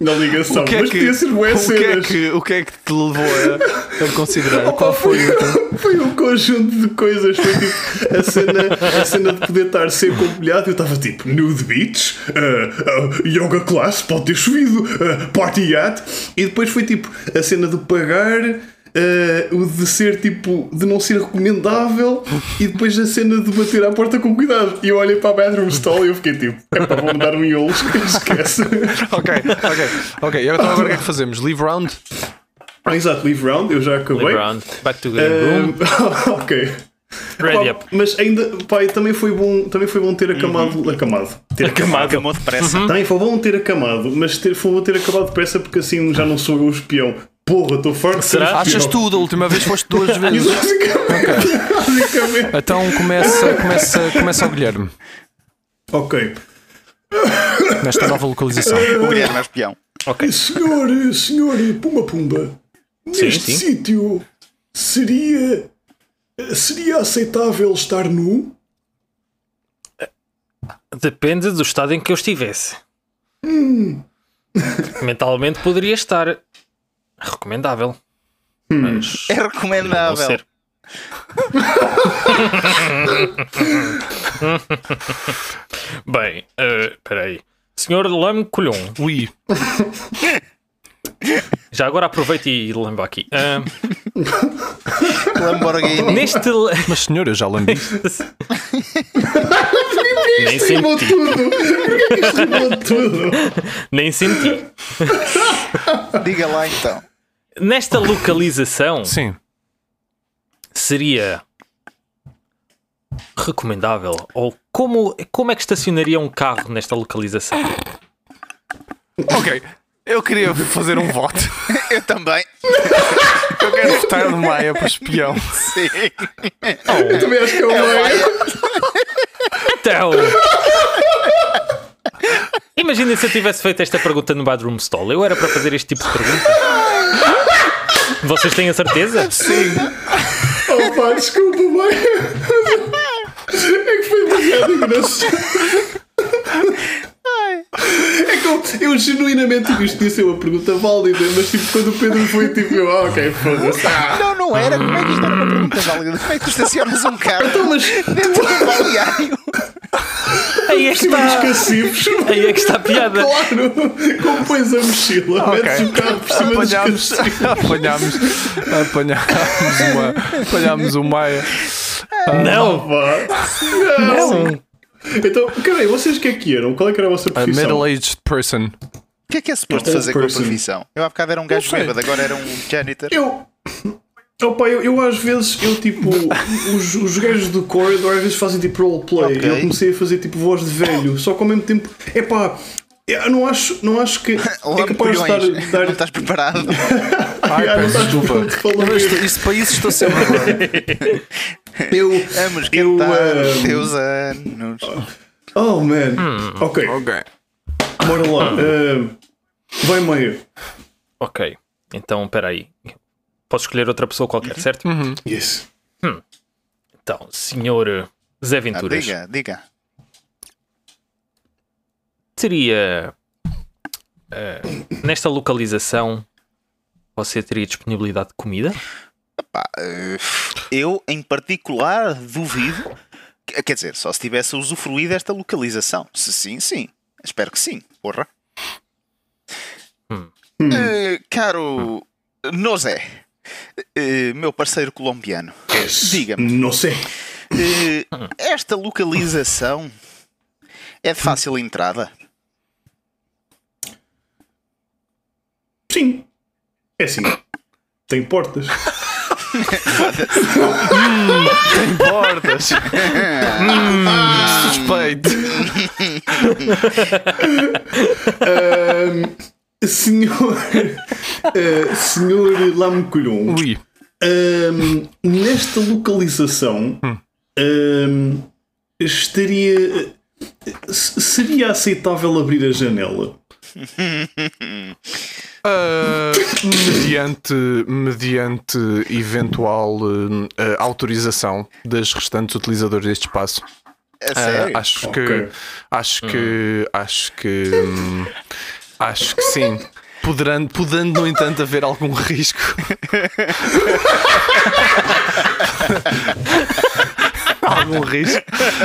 na ligação. O que, é mas que, podia ser boas o, que é que, o que é que te levou a, a considerar? Qual foi o teu- [LAUGHS] Foi um conjunto de coisas. Foi tipo a cena, a cena de poder estar ou molhado. Eu estava tipo nude beach, uh, uh, yoga class, pode ter chovido, uh, party yacht. E depois foi tipo a cena de pagar. Uh, o de ser tipo de não ser recomendável e depois a cena de bater à porta com cuidado e eu olhei para a bathroom stall e eu fiquei tipo é para vou-me dar um iolo [LAUGHS] esquece Ok, ok, ok. E agora o que é que fazemos? Leave round? ah, exato leave round eu já acabei Leave round, back to the room, Um, [LAUGHS] ok ready up. Mas ainda, pai, também foi bom, também foi bom ter acamado, Uhum. acamado. Ter Acamado. Acabou depressa. Também foi bom ter acamado, mas ter, foi bom ter acabado depressa porque assim já não sou eu o espião. Porra, estou ser Será? Achas tu, da última vez foste duas [LAUGHS] vezes. Basicamente. Então começa, começa, começa o Guilherme, Ok. nesta nova localização. O Guilherme é espião. Ok. Senhor, senhor Pumba Pumba, Sim, neste sim. sítio seria. Seria aceitável estar nu? Depende do estado em que eu estivesse. Mentalmente poderia estar recomendável. Mas É não recomendável. ser. [LAUGHS] Bem, eh, espera aí. Senhor Lame Colhon, Ui, [LAUGHS] já agora aproveito e lembo aqui. Ah, Lamborghini. neste. mas senhor, eu já lambi. [LAUGHS] Nem Rimou senti. tudo! Porquê que isto rimou tudo? Nem senti. Diga lá então. Nesta localização Sim. seria recomendável? Ou como, como é que estacionaria um carro nesta localização? Ok, eu queria fazer um voto. Eu também. Eu quero votar no Maia para espião. Sim. Eu também acho que é o Maia. Então. Imagina se eu tivesse feito esta pergunta no Badroom Stall. Eu era para fazer este tipo de pergunta. Vocês têm a certeza? Sim. Oh pá, desculpa, Maia. É que foi demasiado engraçado. Que eu, eu genuinamente tipo, isto ser uma pergunta válida, mas tipo, quando o Pedro foi tipo, eu, ah, ok, foda-se. Ah, Não, não era. Como é que isto era uma pergunta válida? Como é que tu estacionas um carro então, mas dentro do balneário? Aí é que dos está, aí é que está a piada. claro, como pões a mochila, Ok. metes o carro por cima dos Apanhámos, cacifes. apanhámos, apanhámos, uma, apanhámos o Maia. Não, Pá. não. Então, caralho, vocês o que é que eram? Qual é que era a vossa A profissão? middle-aged person. O que é que é suposto fazer com a person. profissão? Eu há bocado era um gajo bêbado, agora era um janitor. Eu. Opa, eu, eu às vezes, eu tipo, os, os gajos do corridor às vezes fazem tipo roleplay. Ok. Eu comecei a fazer tipo voz de velho, só que ao mesmo tempo, epá, eu não acho, não acho que [LAUGHS] é capaz de estar. Dar, Não estás preparado? [LAUGHS] Ai, Ah, não peço desculpa. isto, isto para isso estou sempre [LAUGHS] agora. [LAUGHS] Eu. Vamos Eu, cantar ah, teus anos. Oh man. Ok, Ok. bora lá. Ah, vai meio. Ok, então espera aí. Posso escolher outra pessoa qualquer, certo? Yes. Então, senhor Zé Ah, Venturas, diga, diga. teria eh, nesta localização você teria disponibilidade de comida? Pá, eh, eu, em particular, duvido. Quer quer dizer, só se tivesse usufruído desta localização. Se sim, sim. Espero que sim. Porra. Eh, caro Nozé, eh, meu parceiro colombiano, Yes. Diga-me. Não sei. eh, esta localização é de fácil entrada? Sim. É assim. Tem portas. Portas. hum, suspeito. Ahm, senhor. ah, senhor Lamecolhon. Ui. Ahm, nesta localização ahm, estaria. se- Seria aceitável abrir a janela? [LAUGHS] Ah, mediante, mediante eventual ah, autorização das restantes utilizadores deste espaço. A Ah, sério? acho Ok. que acho que acho que hum, acho que sim. Poderando, podendo, no entanto, haver algum risco. [LAUGHS] algum risco.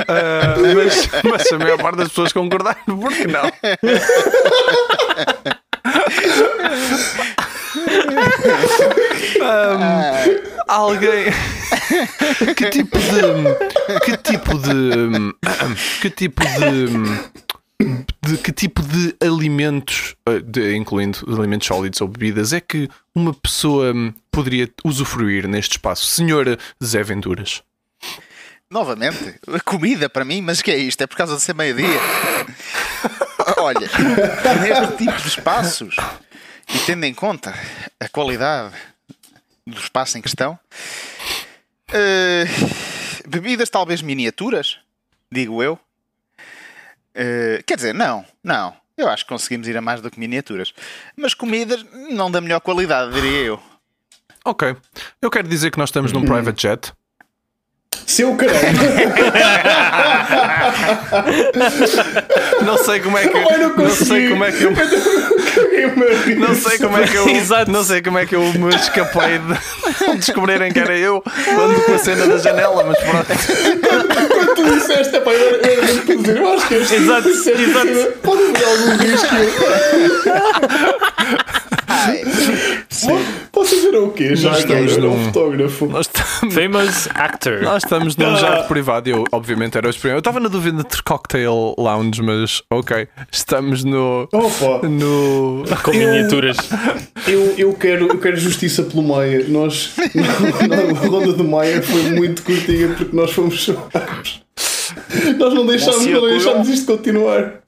Ah, mas, mas a maior parte das pessoas concordaram, por que [LAUGHS] não? Ahm, alguém. que tipo de. Que tipo de. Que tipo de. de que tipo de alimentos, eh, de- incluindo alimentos sólidos ou bebidas, é que uma pessoa poderia usufruir neste espaço? Senhor Zé Venturas. Novamente, comida para mim, mas o que é isto? É por causa de ser meio-dia? Olha, neste tipo de espaços, e tendo em conta a qualidade do espaço em questão, eh, bebidas talvez miniaturas, digo eu. Eh, quer dizer, não, não. Eu acho que conseguimos ir a mais do que miniaturas. Mas comidas não da melhor qualidade, diria eu. Ok. Eu quero dizer que nós estamos num private jet. Seu caralho! Não sei como é que. Ai, não Não sei como é que eu. Não sei como é que eu. Exato. Não sei como é que eu me escapei de [LAUGHS] descobrirem que era eu quando com a cena da janela, mas pronto. Quando tu disseste, epá, eu era eu mesmo para dizer, eu acho que este Exato, disseste exato. Pode haver algum risco. Posso dizer o quê? Já Nós estamos um num- fotógrafo. Nós estamos. [LAUGHS] Famous actor. Nós estamos num jato privado e eu, obviamente, era o experimento. Eu estava na dúvida entre cocktail lounge, mas ok. Estamos no. Opa, No. [LAUGHS] Com miniaturas. [LAUGHS] eu, eu, quero, eu quero justiça pelo Maia. Nós, na ronda do Maia foi muito curtinha porque nós fomos chamados. Nós não deixámos, não deixámos isto continuar.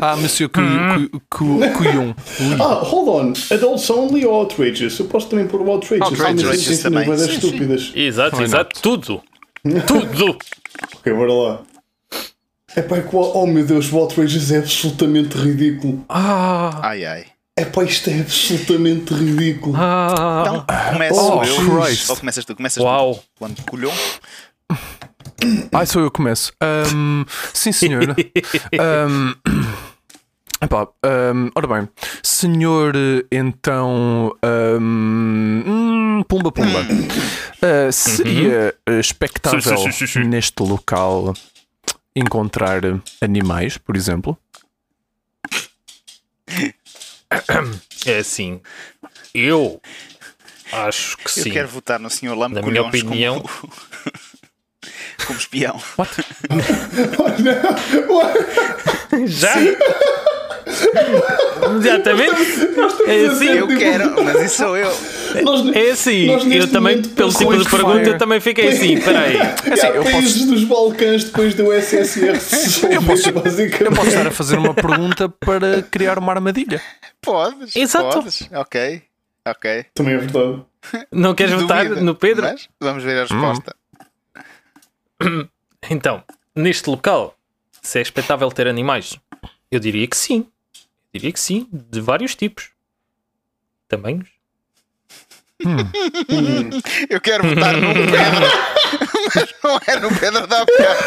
Ah, Monsieur Cuyun. Cuyun. Ah, hold on. Adults only ou outrageous? Eu posso também pôr o outrageous. Outrageous também. das Sim, sim. estúpidas. Exato, Why exato. Tudo. [LAUGHS] Tudo. Ok, bora lá. É pá, oh meu Deus, o outrageous é absolutamente ridículo. Ah, Ai ai. É pá, isto é absolutamente ridículo. ah. Então, começo Oh, eu. Christ. Ou começas tu? Começas Uau. tu. Quando colhou. Ai, sou eu que começo. Ahm, sim, senhor. Ahm, [LAUGHS] epá, ahm, ora bem, senhor, então. ahm, hum, pumba, pumba. Ah, seria expectável Sim, sim, sim, sim, sim. neste local encontrar animais, por exemplo? É assim. Eu acho que Eu sim. quero votar no Sr. Lame Na minha opinião. como, [LAUGHS] como espião. [LAUGHS] Já? [LAUGHS] Imediatamente? É assim. Eu quero, mas isso sou eu. Nós, É assim. Eu também, pelo tipo de pergunta, fire. eu também fiquei assim. Espera aí. [LAUGHS] assim, Há eu países dos Balcãs depois do SSR dissolver, [LAUGHS] posso-. Eu posso estar a fazer uma pergunta para criar uma armadilha. Podes. Exato. Podes. Ok. Ok. Também é verdade. Não queres votar no Pedro? Mas vamos ver a resposta. Então, neste local, se é expectável ter animais, eu diria que sim. Diria que sim, de vários tipos. Tamanhos. Eu quero votar no Pedro. mas não é no Pedro da bocado.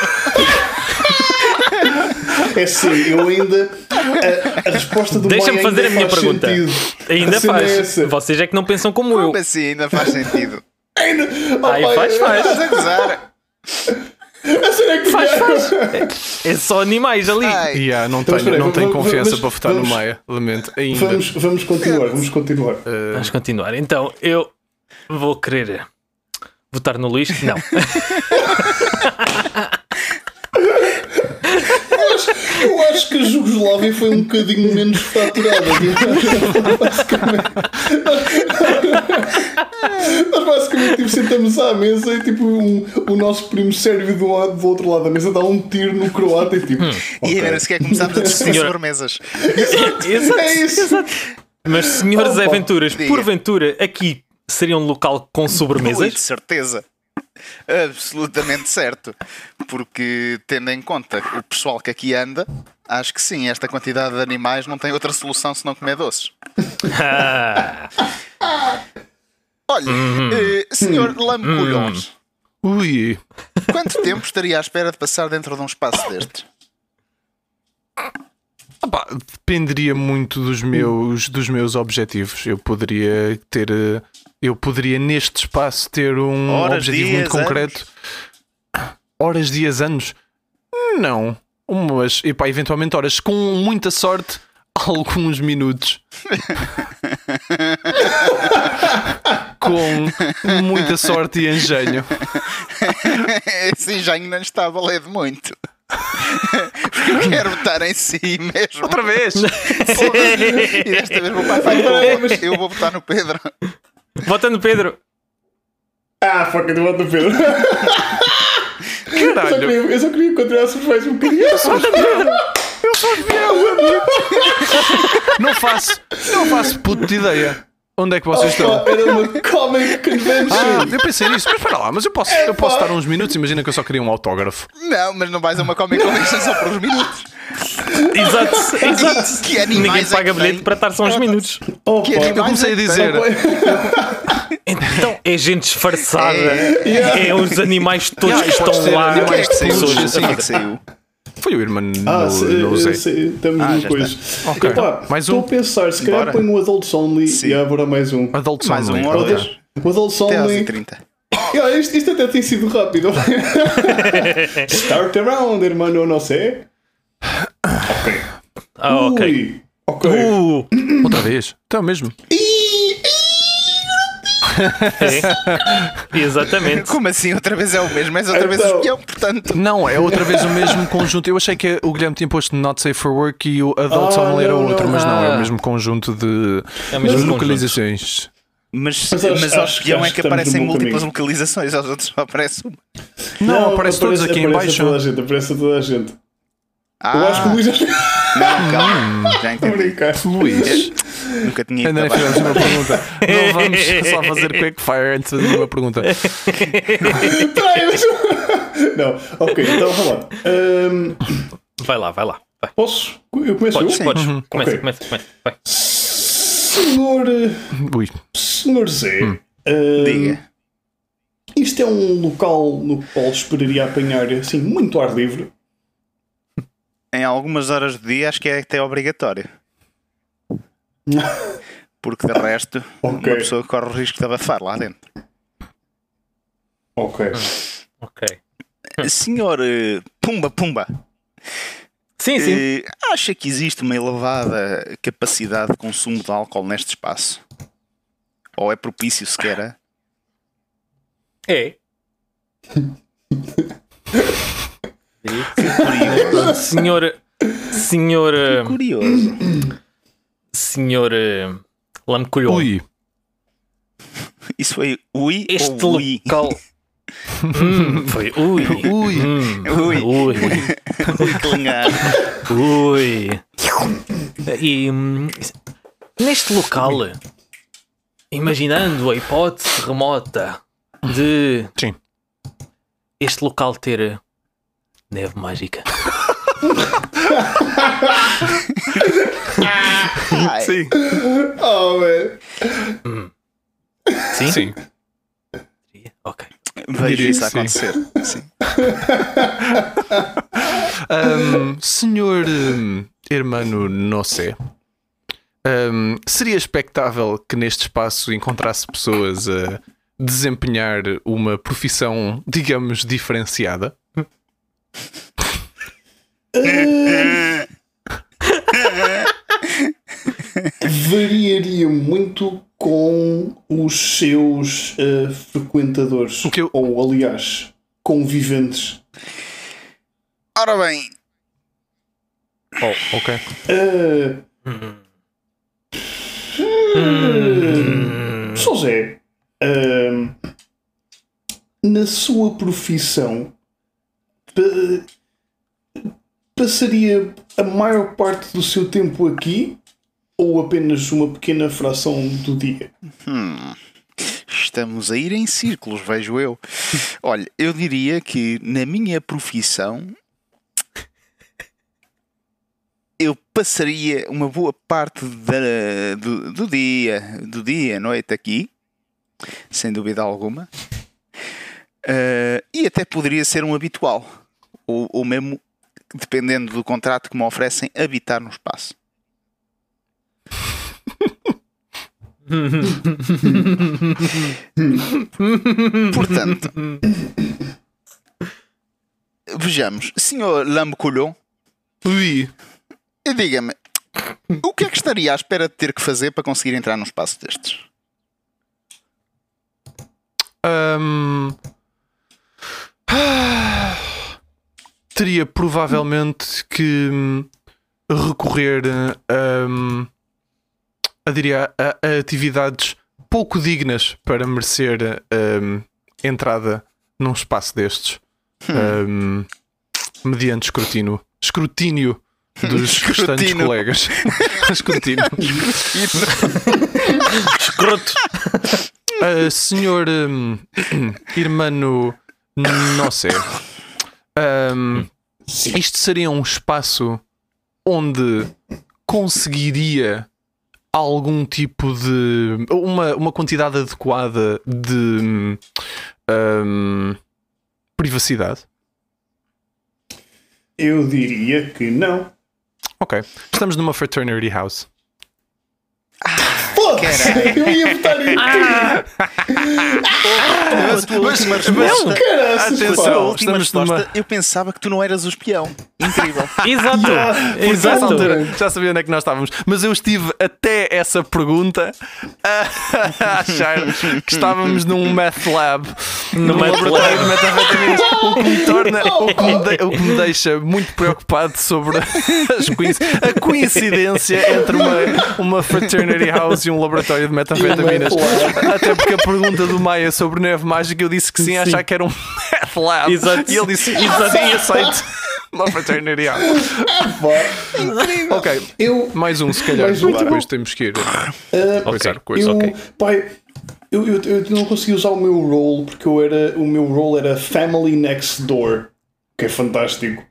É sim, eu ainda. A, a resposta do Deixa-me fazer a ainda minha faz pergunta. sentido. Ainda A cena faz. é. Vocês é que não pensam como eu. Como assim? Ainda faz sentido. Ainda. Oh, Aí pai, faz, faz. Estás a gozar? Cena é Faz, faz. [LAUGHS] É só animais ali. Yeah, não Então, tenho, não tenho vamos- confiança vamos- para votar no vamos- Maia, lamento. Ainda. Vamos, vamos continuar, vamos continuar. Vamos continuar. Então, eu vou querer votar no Luís. Não. Eu acho que a Jugoslávia foi um bocadinho menos faturada. [LAUGHS] basicamente. Nós basicamente tipo, sentamos à mesa e tipo um, o nosso primo sérvio do, lado, do outro lado da mesa dá um tiro no croata e tipo. E ok. ainda nem sequer começámos a discutir [LAUGHS] sobremesas. Exato, É isso. exato. Mas, senhores Opa, aventuras, diga. porventura, aqui seria um local com sobremesas? certeza. Absolutamente certo. Porque, tendo em conta o pessoal que aqui anda, acho que sim, esta quantidade de animais não tem outra solução senão comer doces. [LAUGHS] [LAUGHS] Ah, Olha, eh, senhor Lamcolhões, Ui, quanto tempo estaria à espera de passar dentro de um espaço destes? opá, dependeria muito dos meus, dos meus objetivos. Eu poderia ter. eh, Eu poderia neste espaço ter um Horas, objetivo dias, muito concreto. Horas, dias, anos? Não. Umas, epá, eventualmente horas, com muita sorte, [LAUGHS] alguns minutos. [LAUGHS] com muita sorte e engenho. [LAUGHS] Esse engenho não está a valer de muito. Porque eu quero votar em si mesmo. Outra vez! [LAUGHS] E desta vez vou para a frente. Eu vou votar no Pedro. vota no Pedro. Ah, fuck, eu voto no Pedro. Eu só, Caralho! queria, eu só queria continuar a surpresa um bocadinho. Eu sou fiel, amigo! Não faço, não faço puto de ideia. Onde é que vocês estão? Opa, era uma comic convention. Ah, eu pensei nisso, mas espera lá, mas eu posso, eu posso estar uns minutos, imagina que eu só queria um autógrafo. Não, mas não vais a uma Comic Convention só por uns minutos. Exato, [LAUGHS] exato. Que animais Ninguém é paga bilhete tem? para estar só uns minutos. Opa, que animais Eu comecei a é que dizer, [LAUGHS] Então é gente disfarçada. É. É, os animais todos Yeah, que estão lá. animais é que saiu? Assim. é que saiu? Foi o irmão Ah, no, se- no Zé. sei, estamos Ah, no já coisa. Ok, Epá, mais Estou um. a pensar, se calhar põe o Adults Only Sim. e agora mais um. Adults Mais um only. ou ok. dois. O Adults Até às Only. 30 [COUGHS] Ah, isto, isto até tem sido rápido. [LAUGHS] Start around, hermano, não sei. Ok. Ah, ok. Ui, ok. Uh, Outra vez. Então mesmo. É. [LAUGHS] Exatamente. Como assim? Outra vez é o mesmo, mas outra vez o Então- espião, portanto. Não, é outra vez o mesmo conjunto. Eu achei que o Guilherme tinha posto Not Safe for Work e o Adults Ah, Only era não, outro, não. mas não, é o mesmo conjunto de, É o mesmo conjunto. localizações. Mas, Mas mas, acho- ao acho que- espião é que aparecem múltiplas caminho. localizações, aos outros só aparece uma. Não, aparece todos aqui em aparece a baixo. toda a gente, aparece toda a gente. Eu Ah, acho que o Luís já não, calma, já está a entendi. Luís, Nunca tinha ido fizemos uma pergunta. Não vamos só fazer quickfire antes de fazer uma pergunta. Não, ok, então vamos lá. Ahm, Vai lá, vai lá. Vai. posso? Eu começo Podes, eu? podes. Começa, Ok. começa, começa. Vai. Senhor. Ui, Senhor Zé. Hum. ahm, Diga. Isto é um local no qual esperaria apanhar assim muito ar livre. Em algumas horas do dia acho que é até obrigatório. [LAUGHS] Porque de resto, Ok. uma pessoa corre o risco de abafar lá dentro. Ok. Ok. Senhor eh, Pumba Pumba, Sim, sim. eh, acha que existe uma elevada capacidade de consumo de álcool neste espaço? Ou é propício sequer a... É. Curioso. Senhor. Senhor. eh, Curioso. Senhor. eh, Lamcolhon. ui. [LAUGHS] Isso foi ui Este ou ui? local. [LAUGHS] Hum, foi. Ui. Ui. Hum, Ui. Ui. [LAUGHS] Ui. Ui. E hum, neste local, imaginando a hipótese remota de Sim. este local ter neve mágica. Sim. Oh, man. Sim? Sim. Ok. Vejo Diria isso que a sim. acontecer. Sim. [LAUGHS] Ahm, senhor hum, hermano, não sei. Ahm, seria expectável que neste espaço encontrasse pessoas a desempenhar uma profissão, digamos, diferenciada? [LAUGHS] Variaria muito com os seus eh, frequentadores. O que eu- Ou, aliás, conviventes. Ora bem, Oh, ok. Eh, Hum. Só Zé, ahm, na sua profissão, pa- passaria a maior parte do seu tempo aqui ou apenas uma pequena fração do dia? estamos a ir em círculos, vejo eu. Olha, eu diria que na minha profissão eu passaria uma boa parte da- do, do dia, do dia, noite aqui, sem dúvida alguma. Eh, e até poderia ser um habitual, ou, ou mesmo, dependendo do contrato que me oferecem, habitar no espaço. Portanto, vejamos, senhor Lambecolhon, Ui. diga-me, o que é que estaria à espera de ter que fazer para conseguir entrar num espaço destes? Ahm, ah, teria provavelmente que recorrer a, diria, a, a atividades pouco dignas para merecer hum, entrada num espaço destes. Hum, mediante escrutínio, escrutínio dos [LAUGHS] restantes Escrutínio. colegas. [LAUGHS] Escrutínio. Escroto. Uh, [LAUGHS] senhor hum, irmão, não sei. Hum, isto seria um espaço onde conseguiria algum tipo de. uma, uma quantidade adequada de hum, privacidade? Eu diria que não. Ok. Estamos numa fraternity house. Foda-se! Eu ia votar em Mas, mas, mas, Não, Caraças, Atenção. pá. estamos resposta, numa- eu pensava que tu não eras o espião. Incrível. [LAUGHS] Exato. Nessa Exato. altura já sabia onde é que nós estávamos, mas eu estive até essa pergunta a [LAUGHS] achar que estávamos num math lab, num math laboratório de metanfetaminas, o que me torna, [LAUGHS] o que me, de- o que me deixa muito preocupado sobre as coinc- a coincidência entre uma, uma fraternity house e um laboratório de metanfetaminas. Até porque a pergunta do Maia sobre neve mágica eu disse que sim, a achar que era um [LAUGHS] math lab. Exato. E ele disse sim, aceito. [LAUGHS] Uma fraternity house. Ok, Eu, mais um, se calhar. Mais depois temos que ir. uh, Coisar, coisa. eu, ok. pai, eu, eu, eu não consegui usar o meu role porque eu era, o meu role era Family Next Door, que é fantástico.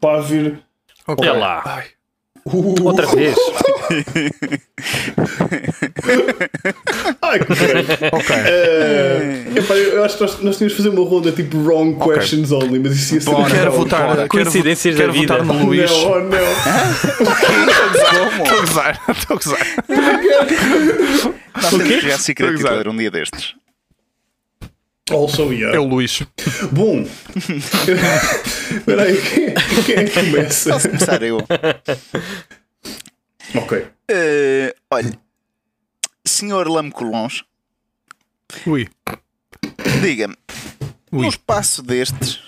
Para ver. Ok. Olha lá. Ai. Outra vez. [LAUGHS] [LAUGHS] Ai, que. Ok. Uh, epá, eu acho que nós, nós tínhamos de fazer uma ronda tipo wrong questions only, mas isso ia ser. Bora, Quero votar. bora. Quero, Coincidências quero da vida. votar no Luís. Não, oh, não. Estou a gozar. Estou a gozar. Nós temos que jogar Secret Exato. Hitler um dia destes. Also, yeah. É o Luís. Bom, [LAUGHS] espera aí, quem, quem é que começa? Posso começar eu? Ok. Eh, olha, senhor Lame Colons, Ui. diga-me, Ui. num espaço destes,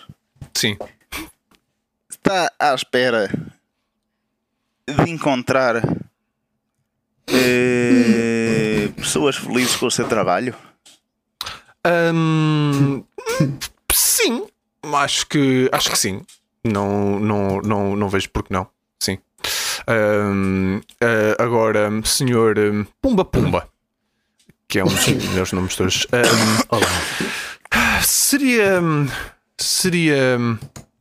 Sim. está à espera de encontrar eh, pessoas felizes com o seu trabalho? Hum, sim. Acho que, acho que sim. Não, não, não, não vejo porque não. Sim. Hum, eh, agora, senhor hum, Pumba Pumba, que é um dos [LAUGHS] meus nomes todos. hum, Olá. Seria. Seria.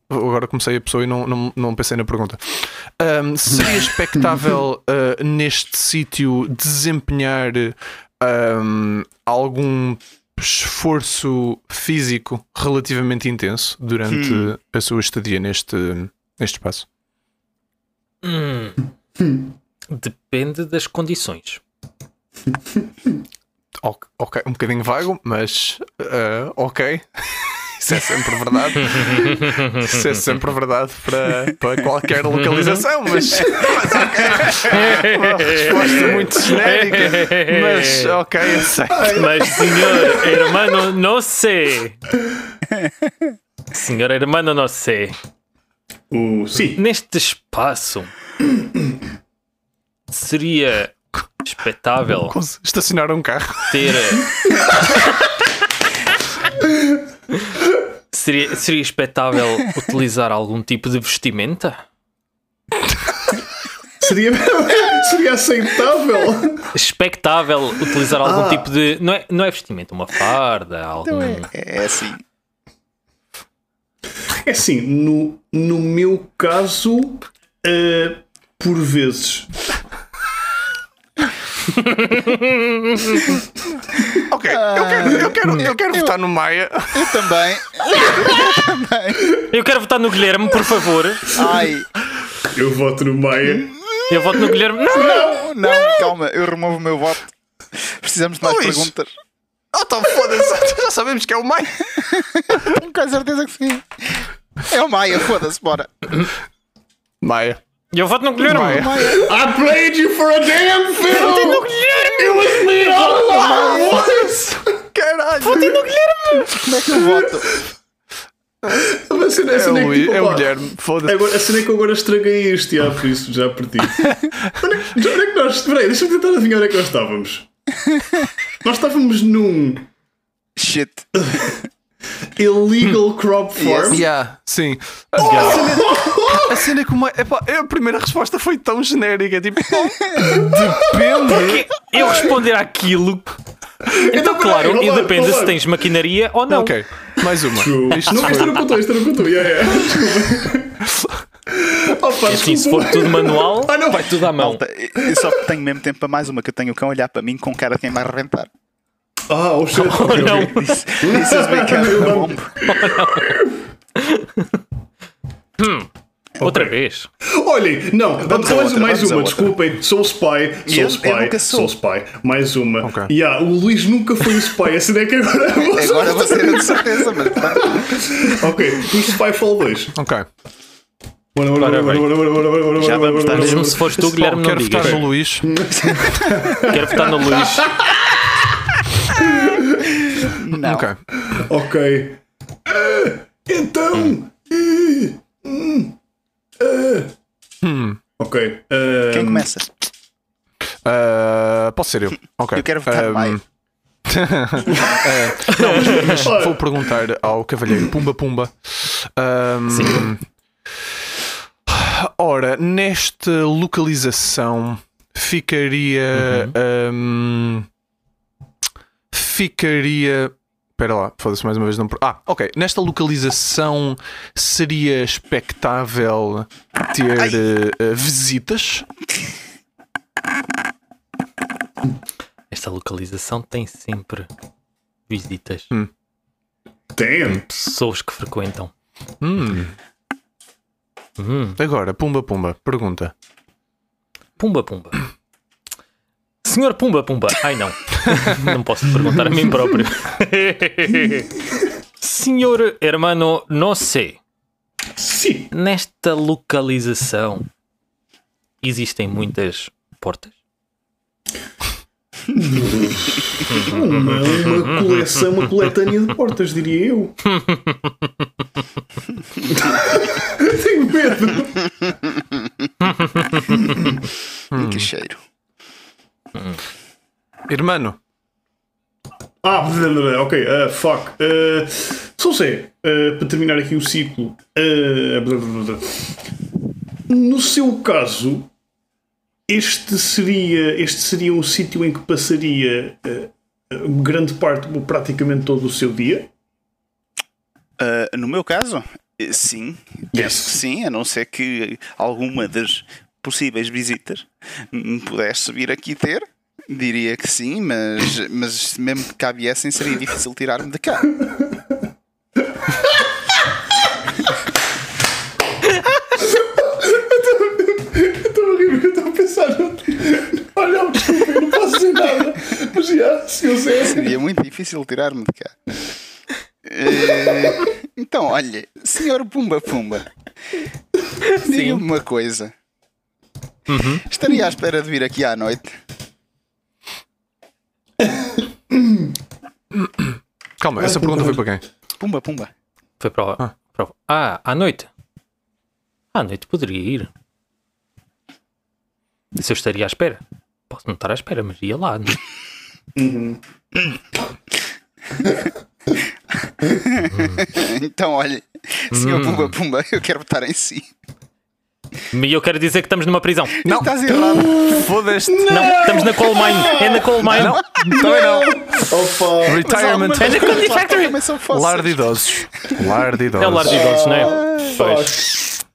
Agora comecei a pessoa e não, não, não pensei na pergunta. Ahm, seria expectável [LAUGHS] ah, neste sítio desempenhar algum esforço físico relativamente intenso durante a sua estadia neste, neste espaço? Hum. Depende das condições. [LAUGHS] Ok, um bocadinho vago, mas ah, ok. [LAUGHS] Isso é sempre verdade. Isso é sempre verdade para, para qualquer localização, mas, mas ok. Uma resposta muito genérica. Mas ok, eu sei. Mas, senhor hermano, não sei. Senhor hermano, não sei. O, sim. Neste espaço seria expectável Cons- Estacionar um carro. ter. Seria, seria expectável utilizar algum tipo de vestimenta? Seria, seria aceitável? Expectável utilizar algum tipo de. Não é, não é vestimenta, uma farda, algum. Então é, é assim. É assim, no, no meu caso, eh, por vezes. Ok, eu quero, eu quero, eu quero votar no Maia. Eu também. Eu quero votar no Guilherme, por favor. Ai, Eu voto no Maia. Eu voto no Guilherme. Não! não, não, calma, eu removo o meu voto. Precisamos de mais Luís. perguntas. Oh, então foda-se, [LAUGHS] já sabemos que é o Maia. [LAUGHS] Tenho quase certeza que sim. É o Maia, foda-se, bora. Maia. Eu voto no Guilherme. Maia. I played you for a damn film! It was me all along! Caralho. Como é que eu voto? A cena, a É cena o, é que, tipo, é o Guilherme. Foda-se. Agora, a cena é que eu agora estraguei isto, já, por isso já perdi. [LAUGHS] onde, é, onde é que nós. Peraí, deixa-me tentar adivinhar onde é que nós estávamos. Nós estávamos num. Shit. Illegal crop farm? Yeah, sim. A, a cena, a cena é que uma, epá, a primeira resposta foi tão genérica. Tipo, [LAUGHS] depende. Eu responder àquilo. Então, peraí, claro, e depende se tens maquinaria ou não. Ok, mais uma. Isto Não, isto não contou, isto não contou. Yeah, yeah. [LAUGHS] [LAUGHS] Opa, Assim, se for tudo manual, Ah, não. vai tudo à mão. Malta, eu só tenho mesmo tempo para mais uma que eu tenho o cão olhar para mim com cara de quem vai arrebentar. Ah, oh shit. ok, ok. não. This, this has become a bomb. Outra vez. Olhem, não, Vamos a mais, outra, mais vamos uma, desculpem, sou o spy, sou Eu- o spy, eu sou o sou. spy, mais uma. Ok. Yeah, o Luís nunca foi o spy, a cena é que agora Agora vou ser eu de certeza, mas pronto. Ok, o Spyfall 2. Ok. Bora, bora, Ora bora, bem. bora, bora, bora, bora, bora, Já bora, vamos bora, estar- bora, Mesmo se fores tu, Guilherme, não quero digas. votar no Luís. [LAUGHS] Quero votar no Luís. Não. Ok. Ok. Então. eh, hum, ah. Ok. ah, Quem começa? Ah, posso ser eu. [LAUGHS] Ok. Eu quero votar Ah, mais. [LAUGHS] eh, não, mas, mas vou perguntar ao cavalheiro Pumba Pumba. Ahm, Ora, nesta localização ficaria. ahm, ficaria. Espera lá, foda-se mais uma vez. Não... Ah, ok. Nesta localização seria expectável ter eh, visitas? Esta localização tem sempre visitas. Damn. Pessoas que frequentam. Hum. Hum. Agora, Pumba Pumba, pergunta. Pumba Pumba. Senhor Pumba Pumba. Ai não. [LAUGHS] não posso perguntar a mim próprio. [LAUGHS] Senhor hermano, não sei. Sim. Nesta localização existem muitas portas? Uma, uma coleção, uma coletânea de portas, diria eu. Tenho medo. Que cheiro. Irmão, Ah, ok, ah, fuck. Uh, só sei, ah, para terminar aqui o ciclo, blá. no seu caso, este seria, este seria um sítio em que passaria ah, grande parte, ou praticamente todo o seu dia? Ah, no meu caso, eh, sim. Yes. Penso que sim, a não ser que alguma das possíveis visitas me pudesse vir aqui ter. Diria que sim, mas, mas mesmo que cá viessem seria difícil tirar-me de cá. [LAUGHS] Estou a rir porque eu estou a pensar no... Olha, desculpa, eu não posso dizer nada. Se. [LAUGHS] Seria muito difícil tirar-me de cá. Eh, então, olha, senhor Pumba Pumba, diga-me uma coisa. Estaria à espera de vir aqui à noite? calma, essa pergunta foi para quem? Pumba Pumba. Foi para o. Ah. Ah, à noite. À noite poderia ir. Se eu estaria à espera. Posso não estar à espera, mas ia lá. [LAUGHS] né? [LAUGHS] Então, olha, senhor Pumba Pumba, eu quero botar em si. E eu quero dizer que estamos numa prisão. Não, Estás errado. foda-te. Não, estamos na coal mine. É na coal mine. Não, também não. Opa! Retirement. É na Candy Factory. Lar de idosos. Lar de idosos. É o lar de idosos, não é? Pois. Fuck.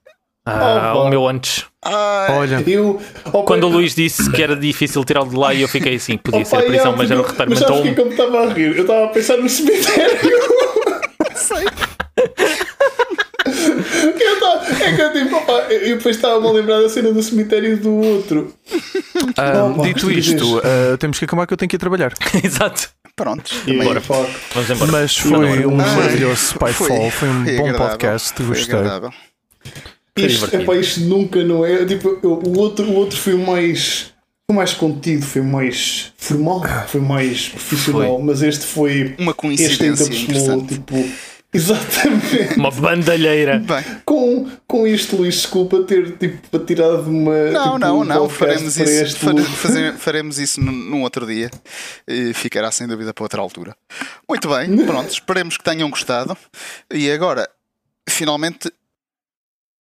Ah, o meu antes. Ai, Olha, Eu, opa, Quando o Luís disse que era difícil tirá-lo de lá e eu fiquei assim, podia opa, ser prisão, yeah, mas era um porque- retardo Mas sabes o que é que eu me estava a rir? Eu estava a pensar no cemitério. [LAUGHS] sei. Eu estava- é que eu tipo, opa, eu depois estava-me a lembrar da cena do cemitério do outro. ah, dito isto, ah, temos que acabar que eu tenho que ir trabalhar. [LAUGHS] Exato. Prontos. E, Bora. Vamos embora. Mas foi um Ai, maravilhoso Spyfall, foi um bom agradável, podcast, foi gostei. agradável. Isto, epá, isto nunca não é. Tipo, eu- o, outro, o outro foi mais. Foi mais contido, foi mais formal, foi mais profissional, mas este foi. Uma Este coincidência interessante. tipo. Exatamente. Uma bandalheira. Bem, Com, com isto, Luís, desculpa ter tipo, tirado uma. não, tipo, não, um não, faremos isso, este fare- faremos isso num, num outro dia. E ficará sem dúvida para outra altura. Muito bem, [LAUGHS] pronto, esperemos que tenham gostado. E agora, finalmente,